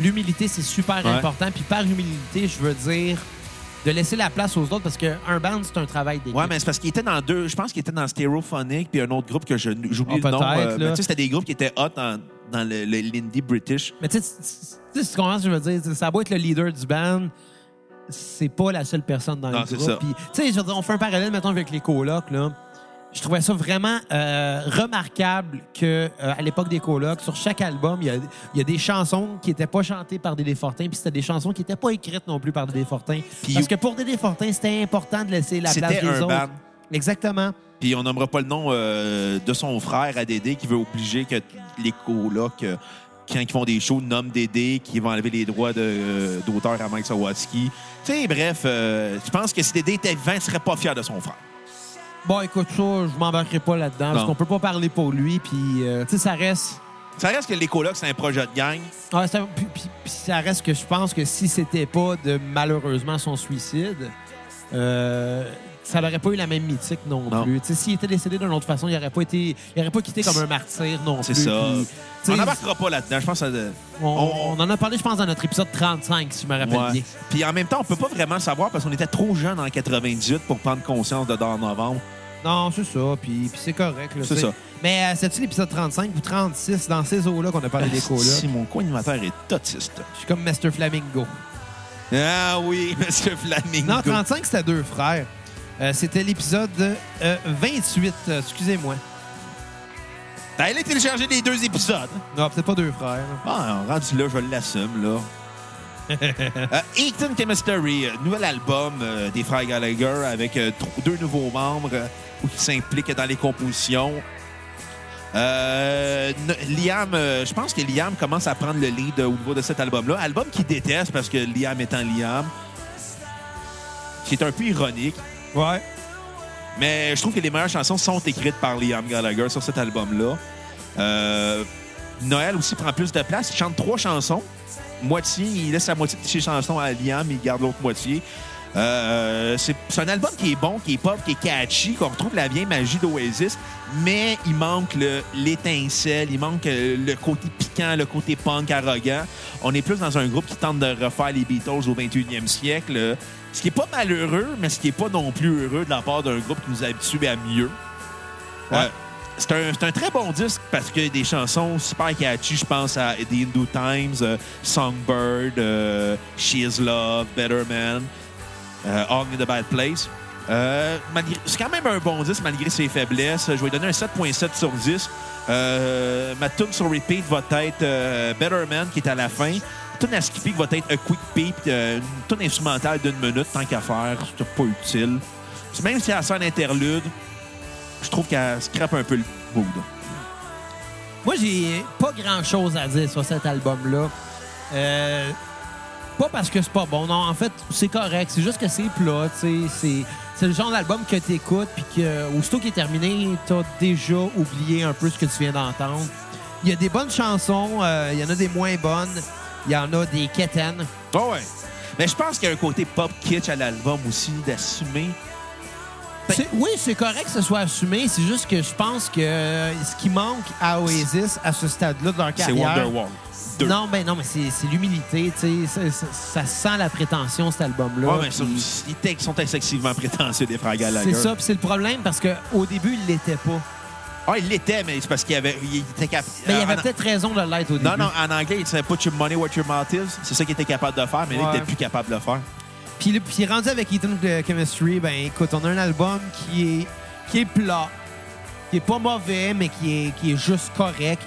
l'humilité, c'est super Ouais. important. Puis par humilité, je veux dire de laisser la place aux autres parce qu'un band, c'est un travail d'équipe. Ouais, mais c'est parce qu'il était dans deux. Je pense qu'il était dans Stereophonic puis un autre groupe que je- j'oublie Ah, le nom. euh, mais tu sais, c'était des groupes qui étaient hot dans le, l'indie british. Mais tu sais, tu- comprends ce que je veux dire? Ça va être le leader du band. C'est pas la seule personne dans le c'est groupe. ça. Puis, tu sais, on fait un parallèle, mettons, avec les colocs, là. je trouvais ça vraiment euh, remarquable que euh, à l'époque des colocs, sur chaque album, il y a, il y a des chansons qui n'étaient pas chantées par Dédé Fortin, puis c'était des chansons qui n'étaient pas écrites non plus par Dédé Fortin. Parce que pour Dédé Fortin, c'était important de laisser la place des un autres. band. Exactement. Puis on nommera pas le nom euh, de son frère à Dédé qui veut obliger que les colocs, quand ils font des shows, nomment Dédé, qui vont enlever les droits de, d'auteur à Mike Sawatsky. Tu sais, bref, euh, je pense que si Dédé était vivant, il serait pas fier de son frère. Bon, écoute, ça, je m'embarquerai pas là-dedans, parce Non. qu'on peut pas parler pour lui, puis, euh, tu sais, ça reste... Ça reste que les colocs, c'est un projet de gang. Puis, puis- puis ça reste que je pense que si c'était pas de malheureusement son suicide, euh, ça n'aurait pas eu la même mythique non, Non. plus. S'il était décédé d'une autre façon, il n'aurait pas été, il aurait pas quitté comme un martyr non C'est plus. ça. Puis, tu sais, On n'embarquera pas là-dedans. Je pense que ça- on, on en a parlé, je pense, dans notre épisode 35, si je me rappelle Ouais. bien. Puis en même temps, on peut pas vraiment savoir parce qu'on était trop jeunes en 98 pour prendre conscience de dans novembre. Non, c'est ça, puis, puis c'est correct. C'est ça. Mais euh, c'est-tu l'épisode 35 ou 36 dans ces eaux-là qu'on a parlé des là Si mon co-animateur est autiste. Je suis comme Mr. Flamingo. Ah oui, Monsieur Flamingo. Non, 35, c'était deux frères. Euh, c'était l'épisode euh, 28, euh, excusez-moi. Ben, Allez télécharger les deux épisodes. Non, peut-être pas deux frères. là. Ah, rendu là, je l'assume, là. euh, Eaton Chemistry, euh, nouvel album euh, des frères Gallagher avec euh, deux nouveaux membres euh, qui s'impliquent dans les compositions. Euh, n- Liam, euh, je pense que Liam commence à prendre le lead euh, au niveau de cet album-là. Album qu'il déteste parce que Liam étant Liam, qui est un peu ironique. Ouais. Mais je trouve que les meilleures chansons sont écrites par Liam Gallagher sur cet album-là. Euh, Noël aussi prend plus de place. Il chante trois chansons. Moitié, il laisse la moitié de ses chansons à Liam, il garde l'autre moitié. Euh, c'est un album qui est bon, qui est pop, qui est catchy, qu'on retrouve la vieille magie d'Oasis, mais il manque le- l'étincelle, il manque euh, le côté piquant, le côté punk arrogant. On est plus dans un groupe qui tente de refaire les Beatles au 21e siècle, ce qui est pas malheureux, mais ce qui est pas non plus heureux de la part d'un groupe qui nous habitue à mieux. Ouais. Euh, c'est un, un très bon disque parce qu'il y a des chansons super catchy. Je pense à The Hindu Times, euh, Songbird, euh, She is Love, Better Man, euh, in the Bad Place. Euh, c'est quand même un bon disque malgré ses faiblesses. Je vais donner un 7.7 sur 10. Euh, ma tune sur repeat va être euh, Better Man qui est à la fin. Tune à skipper va être A Quick Peep, une tune instrumentale d'une minute, tant qu'à faire. C'est pas utile. Même si elle sert d'interlude, je trouve qu'elle scrape un peu le mood. Moi, j'ai pas grand-chose à dire sur cet album-là. Pas parce que c'est pas bon. Non, en fait, c'est correct. C'est juste que c'est plat. tu. C'est, le genre d'album que t'écoutes puis que, aussitôt qu'il est terminé, t'as déjà oublié un peu ce que tu viens d'entendre. Il y a des bonnes chansons, euh, il y en a des moins bonnes. Il y en a des quétaines. Oh ouais. Mais je pense qu'il y a un côté pop kitsch à l'album aussi, d'assumer. C'est- oui, c'est correct que ce soit assumé. C'est juste que je pense que euh, ce qui manque à Oasis à ce stade-là de leur C'est carrière... Wonderwall. Deux. Non, ben non, mais c'est c'est l'humilité, tu sais. Ça, ça- ça sent la prétention, cet album-là. Ouais, Puis ils ils sont excessivement prétentieux, des frères Gallagher. C'est ça, puis c'est le problème parce qu'au début, il l'était pas. Ah, il l'était, mais c'est parce qu'il avait, il était capable. Mais il avait peut-être raison de l'être au début. Non, non, en anglais, il disait Put your money where your mouth is. C'est ça qu'il était capable de faire, mais là, il Ouais. était plus capable de le faire. Puis, puis rendu avec Ethan Chemistry, ben écoute, on a un album qui est, qui est plat, qui est pas mauvais, mais qui est, qui est juste correct.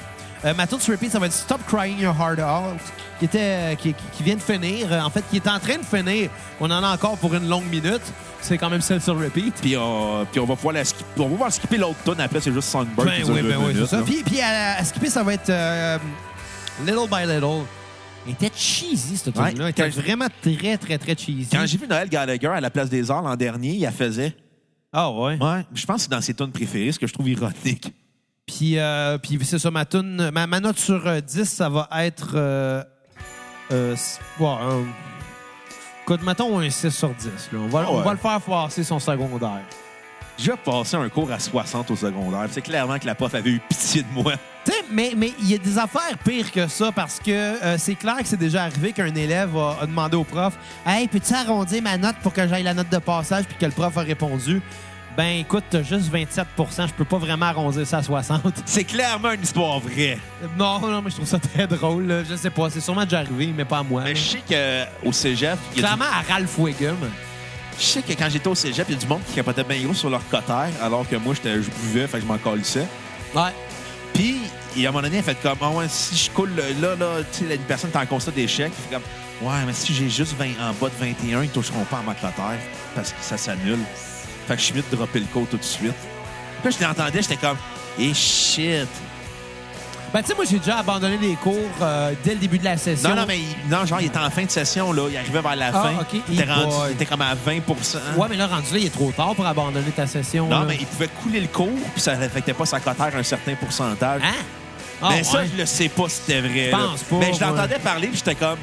Euh, ma tune sur repeat, ça va être Stop Crying Your Heart Out, qui, était, qui, vient de finir. Euh, En fait, qui est en train de finir. On en a encore pour une longue minute. C'est quand même celle sur repeat. Puis, on, puis on va pouvoir la skipper. On va pouvoir skipper l'autre tune après, c'est juste Songbird. Ben oui, ben oui, c'est ça. Puis, puis à, à skipper, ça va être euh, Little by Little. Elle était cheesy, cette Ouais, tune-là. Elle était vraiment très, très, très cheesy. Quand j'ai vu Noël Gallagher à la place des Arts l'an dernier, il la faisait. Ah ouais? Ouais, je pense que c'est dans ses tunes préférées, ce que je trouve ironique. Puis, euh, puis c'est ça, ma, tune, ma, ma note sur euh, 10, ça va être... Euh, euh, ouais, un- écoute, mettons un 6 sur 10. là. On, va, Ah on va le faire passer son secondaire. J'ai passé un cours à 60 au secondaire. C'est clairement que la prof avait eu pitié de moi. Mais mais il y a des affaires pires que ça parce que euh, c'est clair que c'est déjà arrivé qu'un élève a, a demandé au prof Hey, peux-tu arrondir ma note pour que j'aille la note de passage puis que le prof a répondu Ben écoute, t'as juste 27% je peux pas vraiment arrondir ça à 60. C'est clairement une histoire vraie. non, non, mais je trouve ça très drôle. là. Je sais pas, c'est sûrement déjà arrivé, mais pas à moi. Mais là. je sais qu'au cégep, il y a du- Clairement à Ralph Wiggum. Je sais que quand j'étais au cégep, il y a du monde qui capotait bien gros sur leur cotère, alors que moi, j'étais- je buvais, fait que je m'en calissais. Ouais. Puis, et à un moment donné, elle fait comme, ah ouais, si je coule là, là, tu sais, une personne est en constat d'échec, fait comme, ouais, mais si j'ai juste 20 en bas de 21, ils toucheront pas à ma parce que ça s'annule. Fait que je suis mieux de dropper le code tout de suite. Puis je l'entendais, j'étais comme, eh shit. Ben, tu sais, moi, j'ai déjà abandonné les cours euh, dès le début de la session. Non, non, mais il- non, genre, il était en fin de session, là. Il arrivait vers la Ah, fin. ok. Il, était rendu- boy. il était comme à 20% Ouais, mais là, rendu là, il est trop tard pour abandonner ta session. Non, là. mais il pouvait couler le cours, puis ça n'affectait pas sa cotère un certain pourcentage. Hein? Ah, mais ça, ouais. je le sais pas si c'était vrai. Je là. pense pas, Mais je l'entendais parler, puis j'étais comme,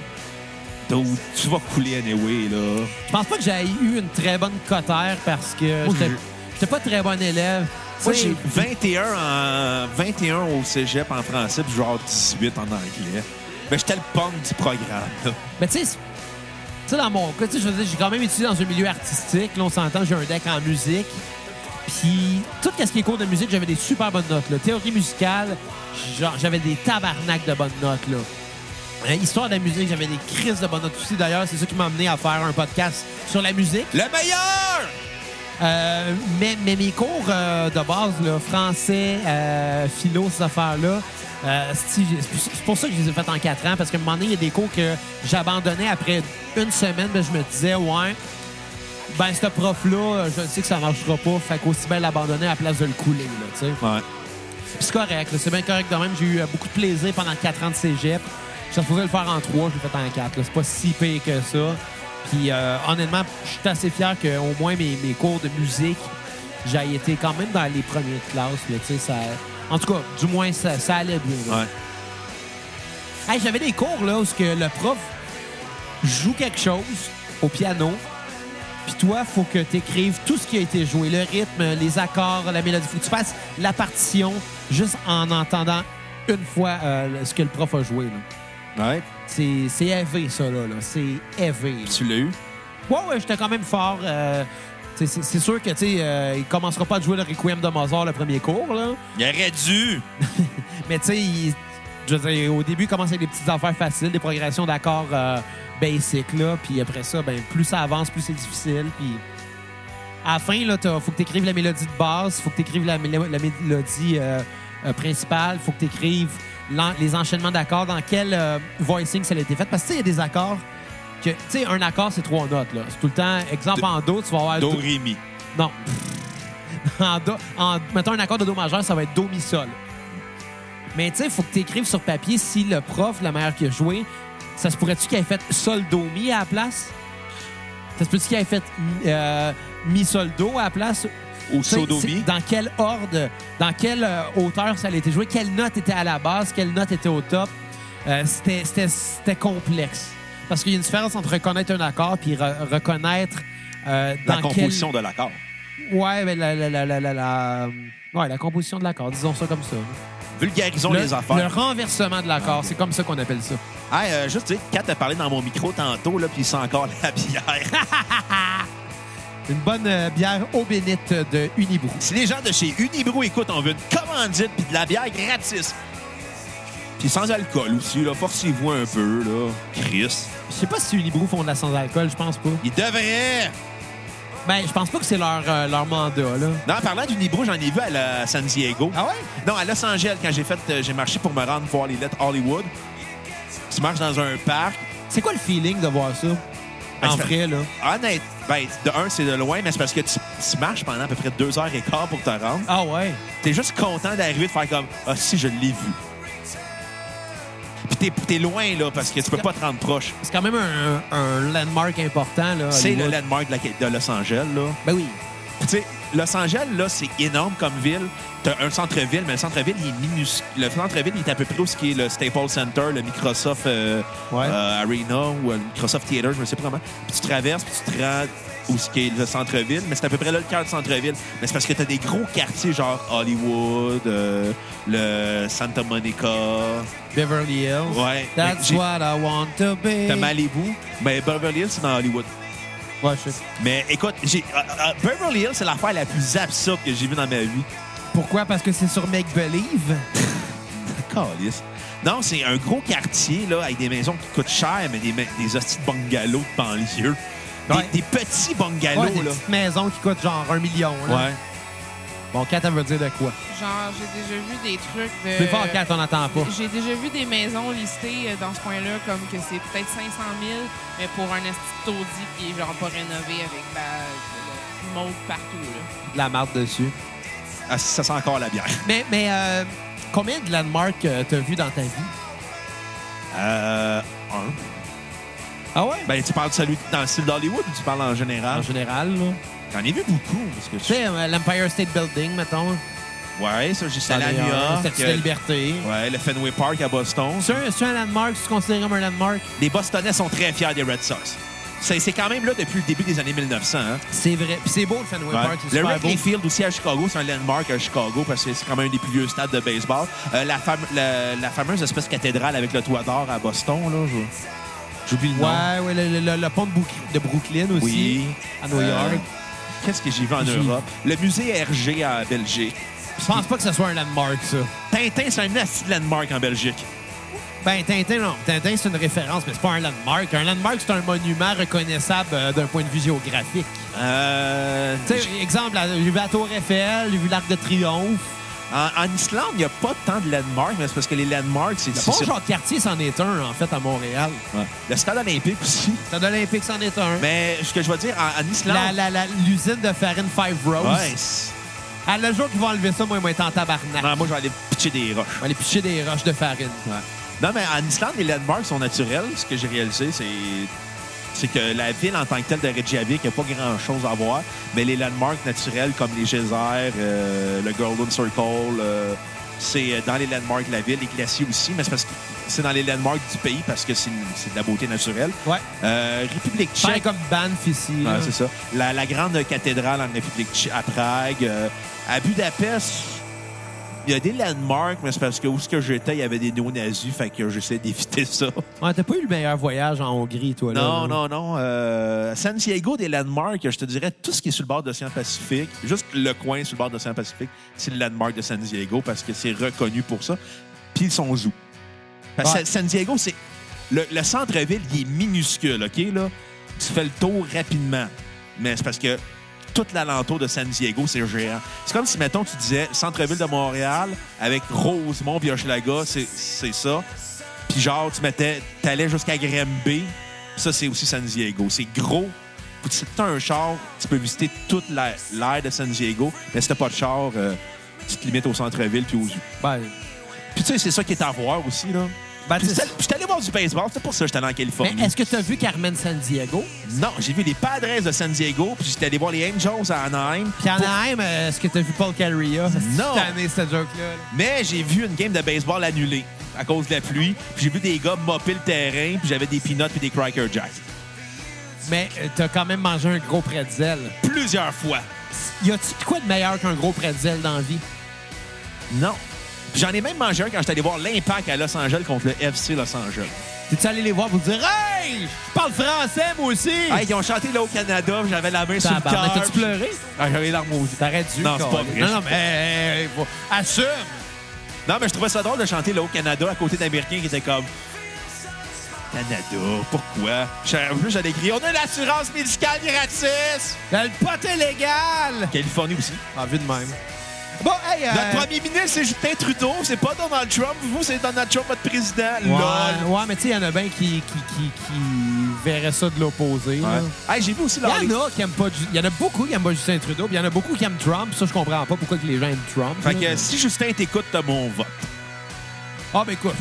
Dude, tu vas couler anyway, là. Je pense pas que j'ai eu une très bonne cotère parce que Moi, j'étais j'ai- j'étais pas très bon élève. Moi, j'ai 21, en, 21 au cégep en français, puis genre 18 en anglais. Mais j'étais le punk du programme, là. Mais tu sais, dans mon cas, je veux dire, j'ai quand même étudié dans un milieu artistique. Là, on s'entend, j'ai un deck en musique. Puis, tout ce qui est cours de musique, j'avais des super bonnes notes. Là. Théorie musicale, j'avais des tabarnaks de bonnes notes. Là. Euh, histoire de la musique, j'avais des crises de bonnes notes aussi. D'ailleurs, c'est ça qui m'a amené à faire un podcast sur la musique. Le meilleur! Euh, mais, mais mes cours euh, de base, là, français, euh, philo, ces affaires-là, c'est pour ça que je les ai faites en quatre ans, parce qu'à un moment donné, il y a des cours que j'abandonnais après une semaine, ben, je me disais, ouais, ben, ce prof-là, je sais que ça marchera pas, fait qu'aussi bien l'abandonner à la place de le couler, là, tu sais. Ouais. C'est correct, c'est bien correct de même. J'ai eu beaucoup de plaisir pendant quatre ans de cégep. Si ça pouvait le faire en trois, je l'ai fait en quatre. C'est pas si pire que ça. Puis euh, honnêtement, je suis assez fier qu'au moins mes, mes cours de musique, j'ai été quand même dans les premières classes. là, ça... En tout cas, du moins, ça, ça allait bien. Ouais. Hey, J'avais des cours là, où que le prof joue quelque chose au piano, puis toi, faut que tu écrives tout ce qui a été joué, le rythme, les accords, la mélodie. faut que tu fasses la partition juste en entendant une fois euh, ce que le prof a joué. là. Ouais. C'est élevé, ça, là. là. C'est élevé. là. Tu l'as eu? Ouais, ouais, j'étais quand même fort. euh, c'est sûr que, tu sais, euh, il commencera pas à jouer le Requiem de Mozart le premier cours, là. Il aurait dû. Mais tu sais, il- je veux dire, au début, il commence avec des petites affaires faciles, des progressions d'accords euh, basic, là. Puis après ça, ben, plus ça avance, plus c'est difficile. Puis à la fin, il faut que tu écrives la mélodie de base, il faut que tu écrives la, mélo- la mélodie euh, euh, principale, il faut que tu écrives les enchaînements d'accords, dans quel euh, voicing ça a été fait? Parce que tu sais, il y a des accords que, tu sais, un accord, c'est trois notes, là. C'est tout le temps, exemple, en Do, tu vas avoir... Do, do- ré, mi. non. en do, en, mettons un accord de Do majeur, ça va être Do, Mi, Sol. Mais tu sais, il faut que tu écrives sur papier si le prof, la meilleure qui a joué, ça se pourrait-tu qu'il ait fait Sol, Do, Mi à la place? Ça se peut-tu qu'il ait fait euh, Mi, Sol, Do à la place? Ou Tu sais. Dans quel ordre, dans quelle euh, hauteur ça a été joué? Quelle note était à la base? Quelle note était au top? Euh, C'était complexe. Parce qu'il y a une différence entre reconnaître un accord puis re- reconnaître euh, La dans quel... composition de l'accord. Ouais, mais la, la, la, la, la, la- Ouais, la composition de l'accord, disons ça comme ça. Vulgarisons le, les affaires. le renversement de l'accord, c'est comme ça qu'on appelle ça. Euh, juste dire, Kat a parlé dans mon micro tantôt, là, puis il sent encore la bière. Une bonne euh, bière eau bénite de Unibrou. si les gens de chez Unibrou écoutent, on veut une commandite puis de la bière gratis. Puis sans alcool aussi, là. Forcez-vous un peu, là. Chris. Je sais pas si Unibrou font de la sans-alcool, je pense pas. Il devrait. Ben, je pense pas que c'est leur, euh, leur mandat, là. Non, en parlant d'Unibrou, j'en ai vu à, la- à San Diego. Ah ouais? Non, à Los Angeles, quand j'ai fait, euh, j'ai marché pour me rendre voir les lettres Hollywood. Tu marches dans un parc. C'est quoi le feeling de voir ça? Ben, en vrai, là. Honnête, ben, de un, c'est de loin, mais c'est parce que tu, tu marches pendant à peu près deux heures et quart pour te rendre. Ah ouais? T'es juste content d'arriver, de faire comme Ah, si, je l'ai vu. Puis t'es, loin, là, parce que tu peux pas te rendre proche. C'est quand même un, un landmark important, là. C'est le landmark de, la- de Los Angeles, là. Ben oui. Puis tu sais, Los Angeles, là, c'est énorme comme ville. T'as un centre-ville, mais le centre-ville, il est minuscule. Le centre-ville, il est à peu près où ce qui est le Staples Center, le Microsoft euh, Ouais. euh, Arena ou euh, le Microsoft Theater, je ne sais pas comment. Puis tu traverses, puis tu te rends où ce qui est le centre-ville, mais c'est à peu près là le cœur du centre-ville. Mais c'est parce que t'as des gros quartiers genre Hollywood, euh, le Santa Monica. Beverly Hills. Ouais. That's what I want to be. T'as Malibu. Mais Beverly Hills, c'est dans Hollywood. Ouais, je sais. Mais écoute, j'ai, euh, euh, Beverly Hills, c'est l'affaire la plus absurde que j'ai vue dans ma vie. Pourquoi? Parce que c'est sur Make Believe? Calice. Non, c'est un gros quartier là, avec des maisons qui coûtent cher, mais des, ma- des hosties de bungalows de banlieue. Des, Ouais. des petits bungalows, Ouais, des là. petites maisons qui coûtent genre un million. Là. Ouais. Bon, Kat, elle veut dire de quoi? Genre, j'ai déjà vu des trucs de. C'est fort, Kat, on n'entend pas. J'ai déjà vu des maisons listées euh, dans ce coin-là comme que c'est peut-être 500 000, mais pour un esti qui est genre pas rénové avec la, le mauve partout. Là. De la marde dessus. Ah, ça sent encore la bière. Mais, mais euh, combien de landmarks euh, t'as vu dans ta vie? Euh, un. Ah ouais? Ben, tu parles de celui dans le style d'Hollywood ou tu parles en général? En général, là. J'en ai vu beaucoup. Parce que Tu sais, euh, l'Empire State Building, mettons. Ouais, ça, allé à New York. Statue de la Liberté. Ouais, le Fenway Park à Boston. C'est un, landmark, c'est considéré comme un landmark? Les Bostonnais sont très fiers des Red Sox. C'est quand même là depuis le début des années 1900. Hein? C'est vrai. Puis c'est beau, le Fenway. Park. Le. Wrigley Field aussi à Chicago, c'est un landmark à Chicago parce que c'est quand même un des plus vieux stades de baseball. Euh, la, fame- la- la fameuse espèce cathédrale avec le toit d'or à Boston, là, j'oublie le nom. Ouais, ouais, le, le- le pont de Brooklyn aussi. Oui. À New York. Euh, Qu'est-ce que j'ai vu en J'ai- Europe? Le musée Hergé à Belgique. Je pense pas que ce soit un landmark, ça. Tintin, c'est un asti de landmark en Belgique. Ben, Tintin, non. Tintin, c'est une référence, mais c'est pas un landmark. Un landmark, c'est un monument reconnaissable euh, d'un point de vue géographique. Euh, Tu sais, exemple, la- j'ai vu la Tour Eiffel, j'ai vu l'Arc de Triomphe. En, en Islande, il n'y a pas tant de landmarks, mais c'est parce que les landmarks, c'est... Le c'est- pont c'est- Jacques-Cartier, c'en est un, en fait, à Montréal. Ouais. Le stade olympique aussi. Stade olympique, c'en est un. Mais ce que je veux dire, en, en Islande... La- la- la- L'usine de farine Five Rose. Ouais, c'est- Ah, le jour qu'ils vont enlever ça, moi, ils vont être en tabarnak. non, moi, je vais aller pitcher des roches. On va aller picher des roches de farine. Non, mais en Islande, les landmarks sont naturels. Ce que j'ai réalisé, c'est c'est que la ville en tant que telle de Reykjavik, il n'y a pas grand-chose à voir. Mais les landmarks naturels comme les geysers, euh, le Golden Circle, euh, c'est euh, dans les landmarks de la ville, les glaciers aussi, mais c'est parce que c'est dans les landmarks du pays parce que c'est de la beauté naturelle. Ouais. Euh, République tchèque. comme Banff ici. Ouais, c'est ça. La, la grande cathédrale en République tchèque, à Prague. à Budapest, il y a des landmarks, mais c'est parce que où ce que j'étais, il y avait des néo-nazis, fait que j'essaie d'éviter ça. Ouais, t'as pas eu le meilleur voyage en Hongrie, toi, là. Non, non, non. Euh, San Diego, des landmarks, je te dirais tout ce qui est sur le bord de l'océan Pacifique, juste le coin sur le bord de l'océan Pacifique, c'est le landmark de San Diego parce que c'est reconnu pour ça. Puis ils sont zoo. Parce que Ouais. San Diego, c'est. Le, le centre-ville, il est minuscule, OK, là? Tu fais le tour rapidement. Mais c'est parce que tout l'alentour de San Diego, c'est géant. C'est comme si, mettons, tu disais centre-ville de Montréal avec Rosemont, puis Hochelaga, c'est ça. Puis genre, tu mettais, t'allais jusqu'à Granby, ça, c'est aussi San Diego. C'est gros. Puis si t'as un char, tu peux visiter toute la- l'aire de San Diego. Mais si t'as pas de char, euh, tu te limites au centre-ville puis aux. Ben, Puis tu sais, c'est ça qui est à voir aussi, là. Ben, j'étais j'étais allé voir du baseball, c'est pour ça que j'étais allé en Californie. mais est-ce que t'as vu Carmen San Diego? Non, j'ai vu les Padres de San Diego, puis j'étais allé voir les Angels à Anaheim. Puis Anaheim, euh, est-ce que t'as vu Paul Carria? Non. Cette année, cette joke-là. Mais j'ai vu une game de baseball annulée à cause de la pluie. Puis j'ai vu des gars mopper le terrain, puis j'avais des peanuts puis des Cracker Jacks. Mais euh, t'as quand même mangé un gros pretzel. Plusieurs fois. Y a-tu quoi de meilleur qu'un gros pretzel dans la vie? Non. J'en ai même mangé un quand j'étais allé voir l'Impact à Los Angeles contre le FC Los Angeles. T'es-tu allé les voir pour dire Hey, je parle français, moi aussi? Hey, ils ont chanté là au Canada, j'avais la main sur le cœur. T'as-tu pleuré? Ah, j'avais les larmes aux yeux. T'aurais dû. Non, c'est pas vrai. Non, non, mais hey, hey, faut- assume! Non, mais je trouvais ça drôle de chanter là au Canada à côté d'Américains qui étaient comme. Canada, pourquoi? En plus, j'allais crier On a l'assurance médicale gratis! Le pot est légal! Californie aussi. Ah, vu de même. Bon, hey, euh, Notre premier ministre, c'est Justin Trudeau. C'est pas Donald Trump. Vous, c'est Donald Trump, votre président. Ouais, LOL. ouais, mais tu sais, il y en a bien qui, qui, qui, qui verraient ça de l'opposé. Ouais. Hey, j'ai vu aussi Il y leur... en a qui aiment pas. Il y en a beaucoup qui aiment pas Justin Trudeau, puis il y en a beaucoup qui aiment Trump. Ça, je comprends pas pourquoi que les gens aiment Trump. Fait là. que si Justin t'écoute, t'as mon vote. Ah, ben écoute.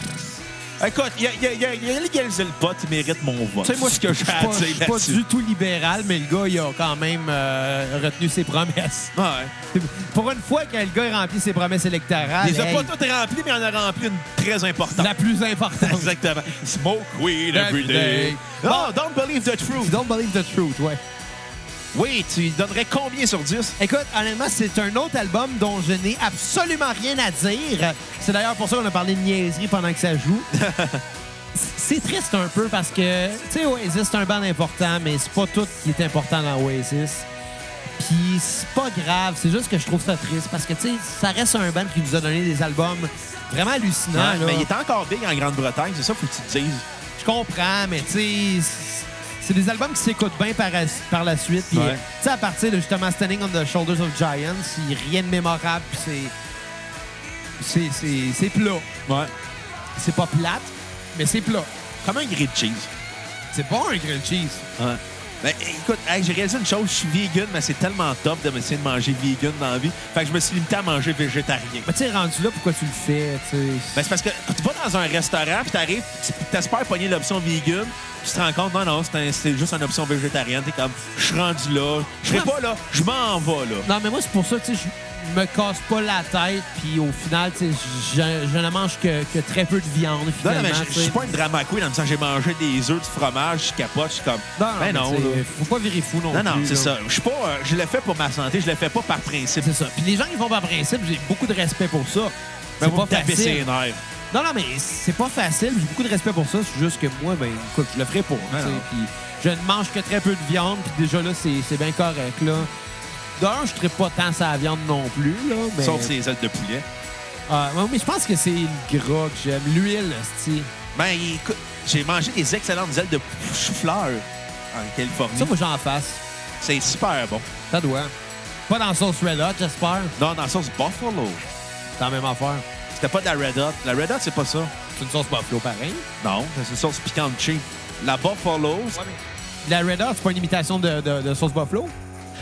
Écoute, il a, il a- légalisé le pot, il mérite mon vote. Tu sais, moi, ce que je suis pas, je dire suis pas du tout libéral, mais le gars, il a quand même euh, retenu ses promesses. Ouais. Pour une fois que le gars a rempli ses promesses électorales, Il les a hey, pas toutes remplies, mais il en a rempli une très importante. la plus importante. Exactement. Smoke weed every day. day. Non, don't believe the truth. Don't believe the truth, ouais. Oui, tu lui donnerais combien sur 10? Écoute, honnêtement, c'est un autre album dont je n'ai absolument rien à dire. C'est d'ailleurs pour ça qu'on a parlé de niaiserie pendant que ça joue. c'est triste un peu parce que, tu sais, Oasis, c'est un band important, mais c'est pas tout qui est important dans Oasis. Puis c'est pas grave, c'est juste que je trouve ça triste parce que, tu sais, ça reste un band qui nous a donné des albums vraiment hallucinants. Là. mais il est encore big en Grande-Bretagne, c'est ça, faut que tu te dises. Je comprends, mais tu sais, c'est des albums qui s'écoutent bien par, par la suite. Puis, Ouais. tu sais, à partir de justement Standing on the Shoulders of Giants, il rien de mémorable. Puis c'est. C'est, c'est, c'est plat. Ouais. C'est pas plate, mais c'est plat. Comme un grilled cheese. C'est bon un grilled cheese. Ouais. Ben, écoute, hey, j'ai réalisé une chose, je suis vegan, mais c'est tellement top de m'essayer de manger vegan dans la vie. Fait que je me suis limité à manger végétarien. Mais tu sais, rendu là, pourquoi tu le fais? Ben, c'est parce que tu vas dans un restaurant, puis t'arrives, tu t'espères pogner l'option vegan, puis tu te rends compte, non, non, c'est juste une option végétarienne. T'es comme, je suis rendu là, je serai pas là, je m'en vais là. Non, mais moi, c'est pour ça, tu sais, me casse pas la tête, puis au final, je, je ne mange que, que très peu de viande, Non, finalement. non, mais je- suis pas une drama queen dans le sens j'ai mangé des œufs, du fromage, je capote, je suis comme. Non, ben mais non. Faut pas virer fou non, Non, non, plus. c'est ça. Je suis pas. euh, je le fais pour ma santé, je le fais pas par principe. C'est ça. Puis les gens qui font par principe, j'ai beaucoup de respect pour ça. Ben, C'est vous pas facile. nerfs. Non, non, mais c'est pas facile. J'ai beaucoup de respect pour ça. C'est juste que moi, ben, écoute, je le ferai non. Puis je ne mange que très peu de viande. Puis déjà là, c'est c'est bien correct. là. D'un, je ne pas tant sa viande non plus. Là, mais... Sauf ses ailes de poulet. Ouais, mais je pense que c'est le gras que j'aime. L'huile, c'est. Ben, écoute, j'ai mangé des excellentes ailes de chou-fleur en Californie. Ça, moi, j'en fasse. C'est super bon. Ça doit. Pas dans le sauce Red Hot, j'espère. Non, dans la sauce Buffalo. C'est la même affaire. C'était pas de la Red Hot. La Red Hot, c'est pas ça. C'est une sauce buffalo pareil. Non, c'est une sauce piquante cheap. La Buffalo. La Red Hot, c'est pas une imitation de, de- de sauce buffalo?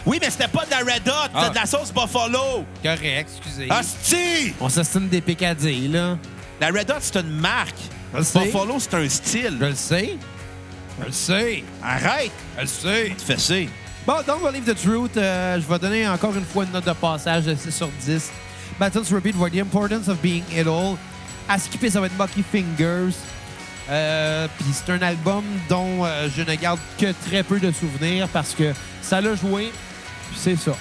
Oui, mais c'était pas de la Red Hot, c'était Ah. de la sauce Buffalo. Correct, excusez. Asti! On s'estime des pécadilles, là. La Red Hot, c'est une marque. Je le sais. Buffalo, c'est un style. Je le sais. Je le sais. Arrête! Je le sais. Tu fais ça. Bon, Don't Believe the Truth, euh, je vais donner encore une fois une note de passage de 6 sur 10. Battles Repeat for the Importance of Being It All. À skipper, ça va être Mucky Fingers. Euh, Puis c'est un album dont euh, je ne garde que très peu de souvenirs parce que ça l'a joué, c'est ça.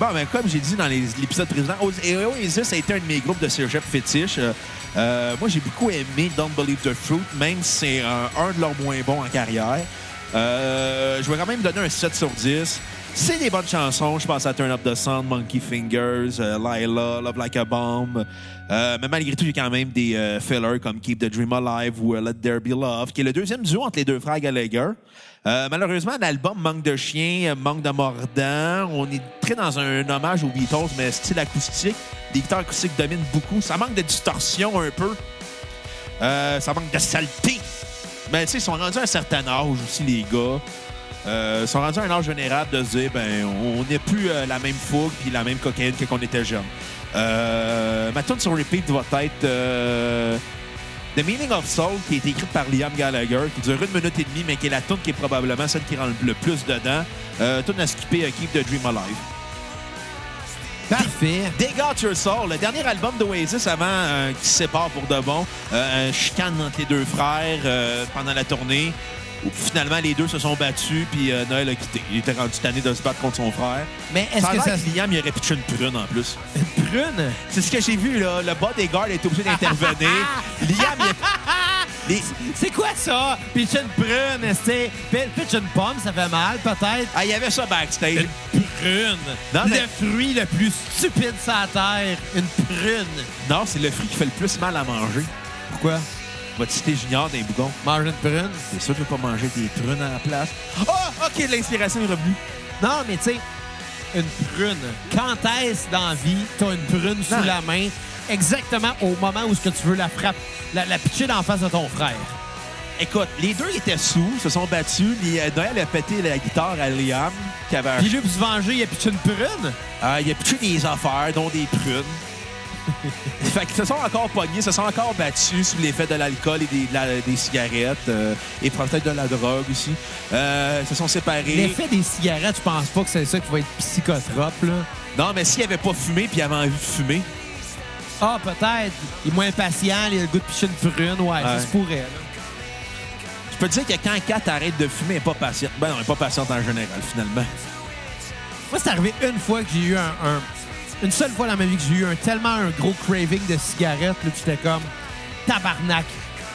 Bon, ben, comme j'ai dit dans l'épisode précédent, Oasis a été un de mes groupes de cégep fétiche. Euh, euh, moi, j'ai beaucoup aimé Don't Believe the Fruit, même si c'est un, un de leurs moins bons en carrière. Euh, je vais quand même donner un 7 sur 10. C'est des bonnes chansons. Je pense à Turn Up the Sun, Monkey Fingers, euh, Lila, Love Like a Bomb. Euh, mais malgré tout, j'ai quand même des euh, fillers comme Keep the Dream Alive ou Let There Be Love, qui est le deuxième duo entre les deux frères Gallagher. Malheureusement, l'album manque de chien, manque de mordant. On est très dans un hommage aux Beatles, mais style acoustique. Les guitares acoustiques dominent beaucoup. Ça manque de distorsion un peu. Ça manque de saleté. Mais tu sais, ils sont rendus à un certain âge aussi, les gars. Euh, sont rendus à un âge général de se dire, ben, on n'est plus euh, la même fougue puis la même cocaïne que quand on était jeune. Euh, ma tune sur repeat va être The Meaning of Soul, qui a été écrite par Liam Gallagher, qui dure une minute et demie, mais qui est la tune qui est probablement celle qui rend le plus dedans. Tune à skipper, Keep the Dream Alive. Parfait. They Got Your Soul, le dernier album d'Oasis avant euh, qu'ils se séparent pour de bon. Euh, un chicane entre les deux frères euh, pendant la tournée. Où finalement, les deux se sont battus, puis euh, Noël a quitté. Il était rendu tanné de se battre contre son frère. Mais est-ce que ça Liam, il aurait pitché une prune en plus. prune? C'est ce que j'ai vu, là. Le bodyguard est obligé d'intervenir. Liam, il... les- C'est quoi ça? Pitch une prune, c'est. Pitch une pomme, ça fait mal, peut-être? Ah, il y avait ça backstage. Une prune. Non, mais- Le fruit le plus stupide sur la terre. Une prune. Non, c'est le fruit qui fait le plus mal à manger. Pourquoi? Va te citer Junior d'un bougon. Manger une prune? C'est sûr que je vais pas manger des prunes à la place? Oh, OK, l'inspiration est revenue. Non, mais tu sais, une prune. Quand est-ce dans la vie t'as une prune sous Non. la main, exactement au moment où ce que tu veux la frapper, la, la pitcher d'en face de ton frère? Écoute, les deux étaient sous, se sont battus. Les- euh, Noël a pété la guitare à Liam, qui avait Puis lui, pour se venger, il a pitché une prune? Euh, il a pitché des affaires, dont des prunes. fait qu'ils se sont encore pognés, se sont encore battus sous l'effet de l'alcool et des, de la- des cigarettes euh, et peut-être de la drogue aussi. Euh, se sont séparés. L'effet des cigarettes, je pense pas que c'est ça qui va être psychotrope, là. Non, mais s'il avait pas fumé puis il avait envie de fumer, Ah, peut-être. Il est moins patient, il a le goût de picher une prune. Ouais, ça Ouais. se pourrait, là. je peux te dire que quand Kat arrête de fumer, elle n'est pas patiente. Ben non, elle n'est pas patiente en général, finalement. Moi, c'est arrivé une fois que j'ai eu un, un- Une seule fois dans ma vie que j'ai eu un, tellement un gros craving de cigarettes, là, j'étais comme tabarnak.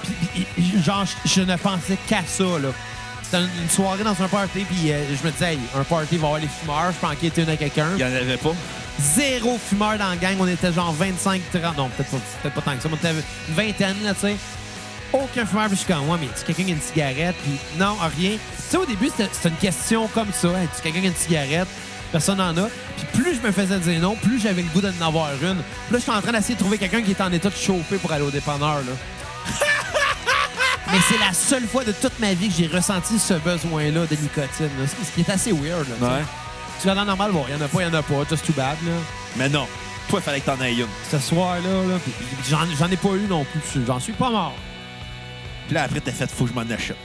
Puis, puis, puis, genre, je, ne pensais qu'à ça, là. C'était une, une soirée dans un party, puis euh, je me disais, hey, un party va avoir les fumeurs, je peux enquêter une à quelqu'un. Il n'y en avait pas. Zéro fumeur dans la gang, on était genre 25, 30. Non, peut-être pas, peut pas tant que ça, mais on était une vingtaine, là, tu sais. aucun fumeur. Puis je suis comme, ouais, mais tu quelqu'un qui a une cigarette? Puis non, rien. Tu sais, au début, c'était c'était une question comme ça. Hey, tu quelqu'un qui a une cigarette? Personne n'en a. Puis plus je me faisais dire non, plus j'avais le goût d'en avoir une. Puis là, je suis en train d'essayer de trouver quelqu'un qui est en état de chauffer pour aller au dépanneur, là. Mais c'est la seule fois de toute ma vie que j'ai ressenti ce besoin-là de nicotine. là. Ce qui est assez weird. Là. Ouais. Tu vas dans normal, bon, il n'y en a pas, il n'y en a pas. Just too bad. Là. Mais non. Toi, il fallait que t'en aies une. Ce soir-là, là, j'en ai pas eu non plus. J'en suis pas mort. Puis là, après, t'as fait, faut que je m'en achète.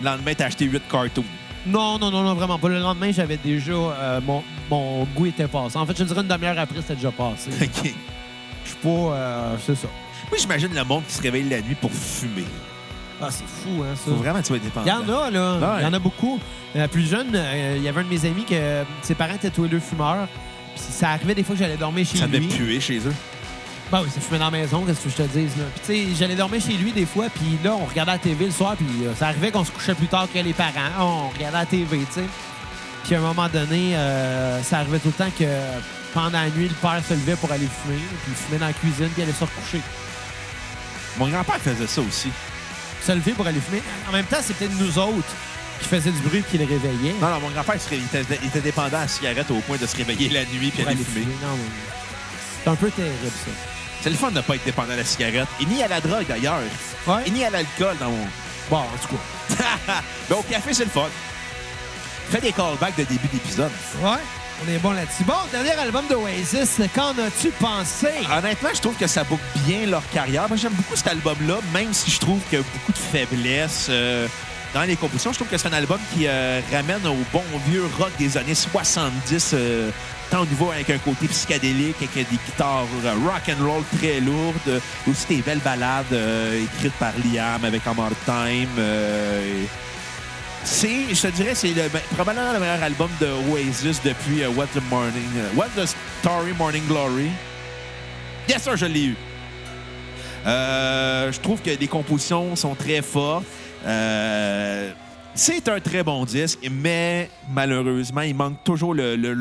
Le lendemain, t'as acheté 8 cartons. Non, non, non, non, vraiment pas. Le lendemain, j'avais déjà. euh, mon, mon goût était passé. En fait, je dirais une demi-heure après, c'était déjà passé. Je OK. suis pas. euh, c'est ça. Moi, j'imagine le monde qui se réveille la nuit pour fumer. Ah, c'est fou, hein, ça. Faut vraiment que tu sois dépendant. Il y en a, là. Il y en a beaucoup. Euh, plus jeune, euh, il y avait un de mes amis que euh, ses parents étaient tous les deux fumeurs. Puis ça arrivait des fois que j'allais dormir chez Ça devait lui. puer chez eux. Ben oui, ça fumait dans la maison, qu'est-ce que je te dise, là? Puis, tu sais, j'allais dormir chez lui des fois, puis là, on regardait la TV le soir, puis euh, ça arrivait qu'on se couchait plus tard que les parents. On regardait la TV, tu sais. Puis à un moment donné, euh, ça arrivait tout le temps que pendant la nuit, le père se levait pour aller fumer, puis il fumait dans la cuisine, puis il allait se recoucher. Mon grand-père faisait ça aussi. Se lever pour aller fumer. En même temps, c'est peut-être nous autres qui faisaient du bruit qui le réveillaient. Non, non, mon grand-père, il était, il était dépendant à la cigarette au point de se réveiller la nuit puis pour aller aller fumer. fumer. Non, mais c'est un peu terrible, ça. C'est le fun de ne pas être dépendant à la cigarette. Et ni à la drogue, d'ailleurs. Ouais. Et ni à l'alcool dans mon... Bon, en tout cas. Mais au café, c'est le fun. Fais des callbacks de début d'épisode. Ouais. On est bon là-dessus. Bon, dernier album d'Oasis, qu'en as-tu pensé? Honnêtement, je trouve que ça boucle bien leur carrière. Moi, j'aime beaucoup cet album-là, même si je trouve qu'il y a beaucoup de faiblesses euh, dans les compositions. Je trouve que c'est un album qui euh, ramène au bon vieux rock des années 70, euh, tant au niveau avec un côté psychédélique, avec des guitares euh, rock and roll très lourdes, euh, aussi des belles ballades euh, écrites par Liam avec Amor Time. euh, c'est, je te dirais, c'est le- ben, probablement le meilleur album de Oasis depuis What the Morning, What the Story Morning Glory. Yes, sir, je l'ai eu. Je trouve que les compositions sont très fortes. C'est un très bon disque, mais malheureusement, il manque toujours le, le,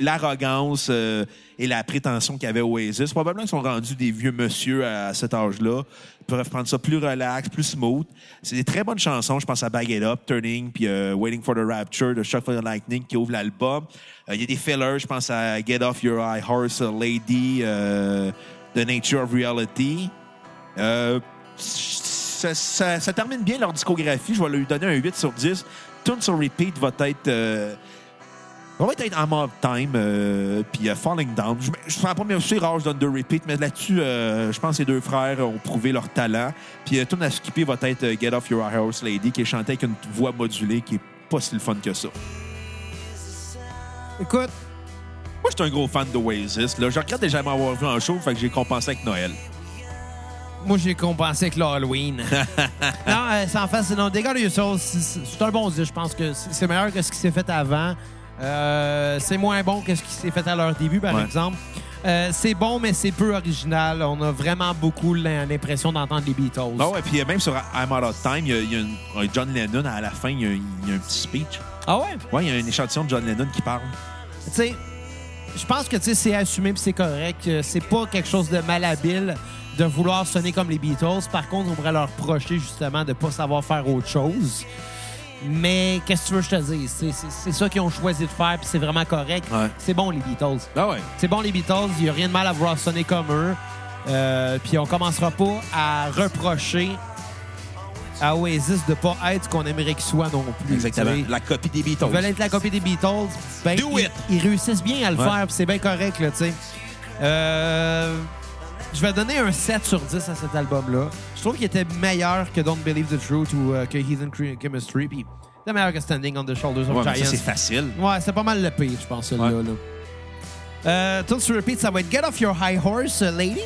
l'arrogance euh, et la prétention qu'avait Oasis. Probablement qu'ils sont rendus des vieux monsieur à, cet âge-là. Ils peuvent prendre ça plus relax, plus smooth. C'est des très bonnes chansons. Je pense à Bag It Up, Turning, puis euh, Waiting for the Rapture de Shock for the Lightning qui ouvre l'album. Euh, Il y a des fillers. Je pense à Get Off Your High Horse, Lady, The Nature of Reality. Ça, ça- ça termine bien leur discographie. Je vais lui donner un 8 sur 10. Tune sur Repeat va être. euh, va être mode time, euh, puis euh, Falling Down. Je, je prends pas, mais c'est rare, je donne deux repeats, mais là-dessus, euh, je pense que les deux frères ont prouvé leur talent. Puis euh, tune à skipper va être Get Off Your Horse Lady, qui est chanté avec une voix modulée qui est pas si le fun que ça. Écoute, Moi, je suis un gros fan d'Oasis. là. Je regrette déjà m'avoir vu en show, fait que j'ai compensé avec Noël. Moi, j'ai compensé avec l'Halloween. non, euh, sans face, non. Dégâts de Your Soul, c'est un bon disque. Je pense que c'est meilleur que ce qui s'est fait avant. Euh, c'est moins bon que ce qui s'est fait à leur début, par Ouais. exemple. Euh, c'est bon, mais c'est peu original. On a vraiment beaucoup l'im- l'impression d'entendre les Beatles. Non, et puis même sur I'm Out of Time, il y a, il y a une- un John Lennon à la fin, il y a, un- il y a un petit speech. Ah ouais? Ouais, il y a un échantillon de John Lennon qui parle. Tu sais, je pense que tu sais, c'est assumé puis c'est correct. Euh, C'est pas quelque chose de malhabile de vouloir sonner comme les Beatles. Par contre, on pourrait leur reprocher justement de pas savoir faire autre chose. Mais qu'est-ce que tu veux que je te dise? C'est- ça qu'ils ont choisi de faire puis c'est vraiment correct. Ouais. C'est bon, les Beatles. Ah ouais. C'est bon, les Beatles. Il n'y a rien de mal à vouloir sonner comme eux. Euh, puis on commencera pas à reprocher à Oasis de pas être ce qu'on aimerait qu'ils soient non plus. Exactement. tu sais. La copie des Beatles. Ils veulent être la copie des Beatles. Ben, Do ils, it! ils réussissent bien à le Ouais. faire, puis c'est bien correct, là, tu sais. Euh, je vais donner un 7 sur 10 à cet album-là. Je trouve qu'il était meilleur que Don't Believe the Truth ou euh, que Heathen Chemistry, puis c'était meilleur que Standing on the Shoulders of Ouais, Giants. c'est facile. Ouais, c'est pas mal le pire, je pense, celui-là. Ouais. Là. Euh, Repeat, ça va être Get Off Your High Horse, euh, Lady.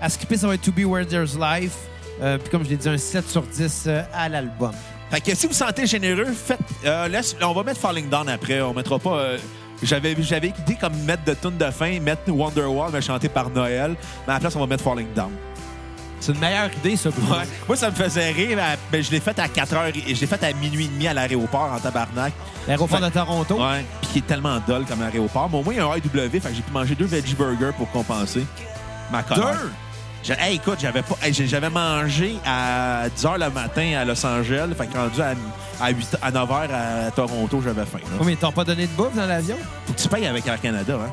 À skipper, ça va être To Be Where There's Life. Euh, puis comme je l'ai dit, un 7 sur 10 euh, à l'album. Fait que si vous sentez généreux, faites. euh, laisse- on va mettre Falling Down après. On mettra pas. J'avais, j'avais idée comme mettre de tune de fin, mettre Wonderwall, mais chanté par Noël. Mais à la place, on va mettre Falling Down. C'est une meilleure idée, ça. Ouais. Moi, ça me faisait rire. mais- je l'ai fait à 4 h et je l'ai fait à minuit et demi à l'aéroport en tabarnak. L'aéroport Fait- de Toronto. Ouais. Puis qui est tellement dull comme aéroport. Mais au moins, il y a un IW. Fait que j'ai pu manger deux veggie burgers pour compenser ma colère. Deux? Hey, écoute, j'avais pas, hey, j'avais mangé à 10 h le matin à Los Angeles. Fait que rendu à, à, 8, à 9 h à Toronto, j'avais faim. là. Oh, mais ils t'ont pas donné de bouffe dans l'avion? Faut que tu payes avec Air Canada, hein?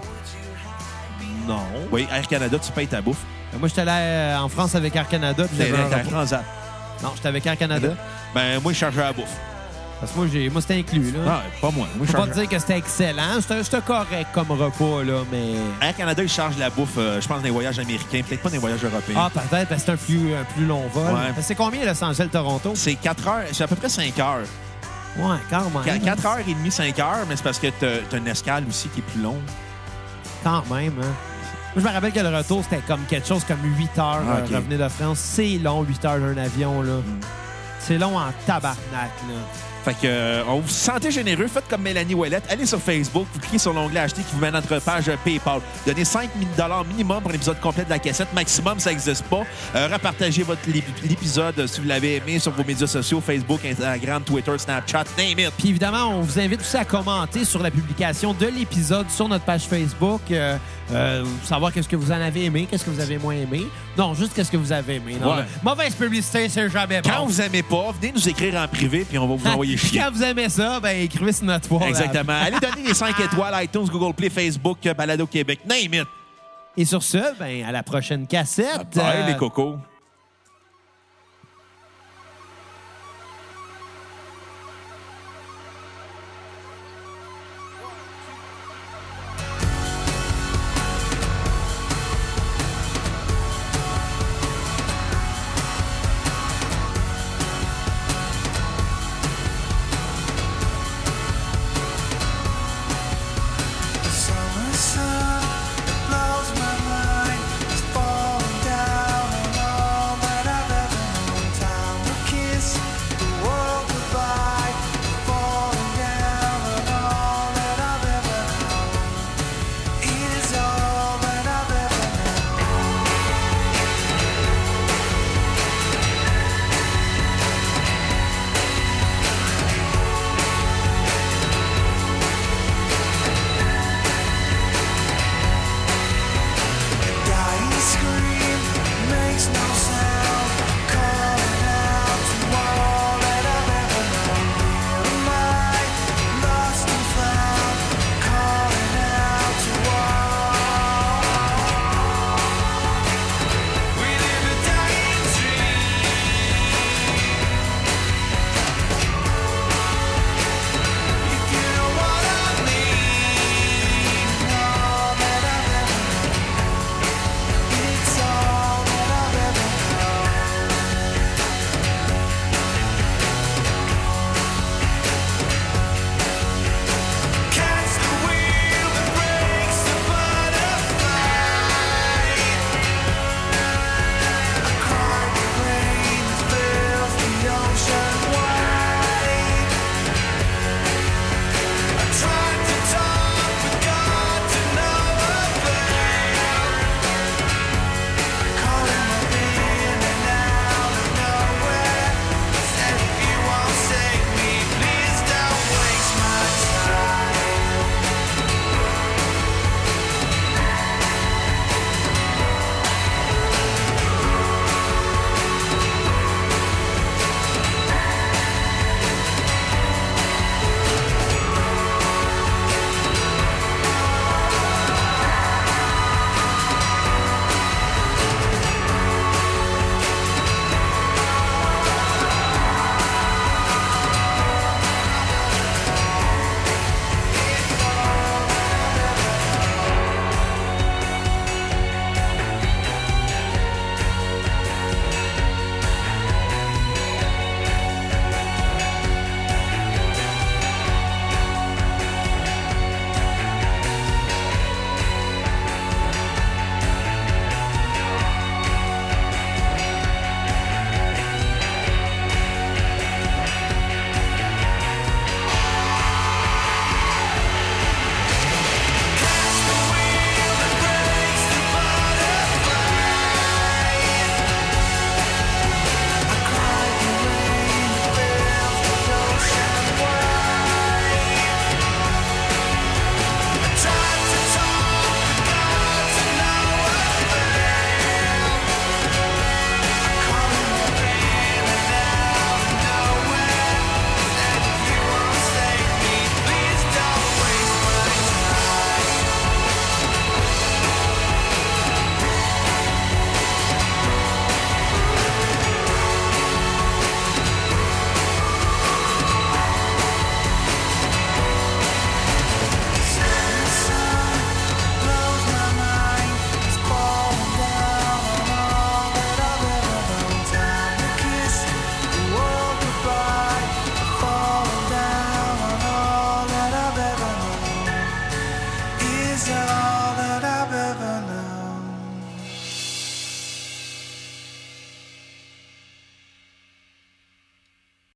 Non. Oui, Air Canada, tu payes ta bouffe. Moi, j'étais allé euh, en France avec Air Canada. puis j'avais un T'as repas. Transat. Non, j'étais avec Air Canada. Ben, moi, je chargeais la bouffe. Parce que moi, j'ai, moi c'était inclus. Là. Ah, pas moi. Moi, je Faut pas te dire que c'était excellent. C'était, correct comme repas, là, mais... Air Canada, ils chargent la bouffe, euh, je pense, dans les voyages américains, peut-être pas dans les voyages européens. Ah, peut-être, parce que c'est un plus, un plus long vol. Ouais. C'est combien Los Angeles-Toronto? C'est 4 heures, c'est à peu près 5 heures. Ouais, quand même. 4 heures et demie, 5 heures, mais c'est parce que t'as t'as une escale aussi qui est plus longue. Quand même, hein. Moi, je me rappelle que le retour, c'était comme quelque chose comme 8 heures, Ah, euh, ok. revenir de France. C'est long, 8 heures d'un avion, là. C'est long en tabarnak, là. Fait que, euh, on vous sentez généreux, faites comme Mélanie Ouellette, allez sur Facebook, vous cliquez sur l'onglet acheter qui vous met à notre page PayPal. Donnez 5 000 minimum pour l'épisode complet de la cassette. Maximum, ça n'existe pas. Euh, repartagez votre, l'ép- l'épisode si vous l'avez aimé sur vos médias sociaux, Facebook, Instagram, Twitter, Snapchat, name it. Puis évidemment, on vous invite aussi à commenter sur la publication de l'épisode sur notre page Facebook. euh, euh, savoir qu'est-ce que vous en avez aimé, qu'est-ce que vous avez moins aimé. Non, juste qu'est-ce que vous avez aimé. Non, Ouais. Mauvaise publicité, c'est jamais bon. Quand vous aimez pas, venez nous écrire en privé puis on va vous envoyer chier. Quand vous aimez ça, ben écrivez sur notre toile. Exactement. Allez donner les 5 étoiles iTunes, Google Play, Facebook, Balado Québec, name it. Et sur ce, ben à la prochaine cassette. Bye Euh, les cocos.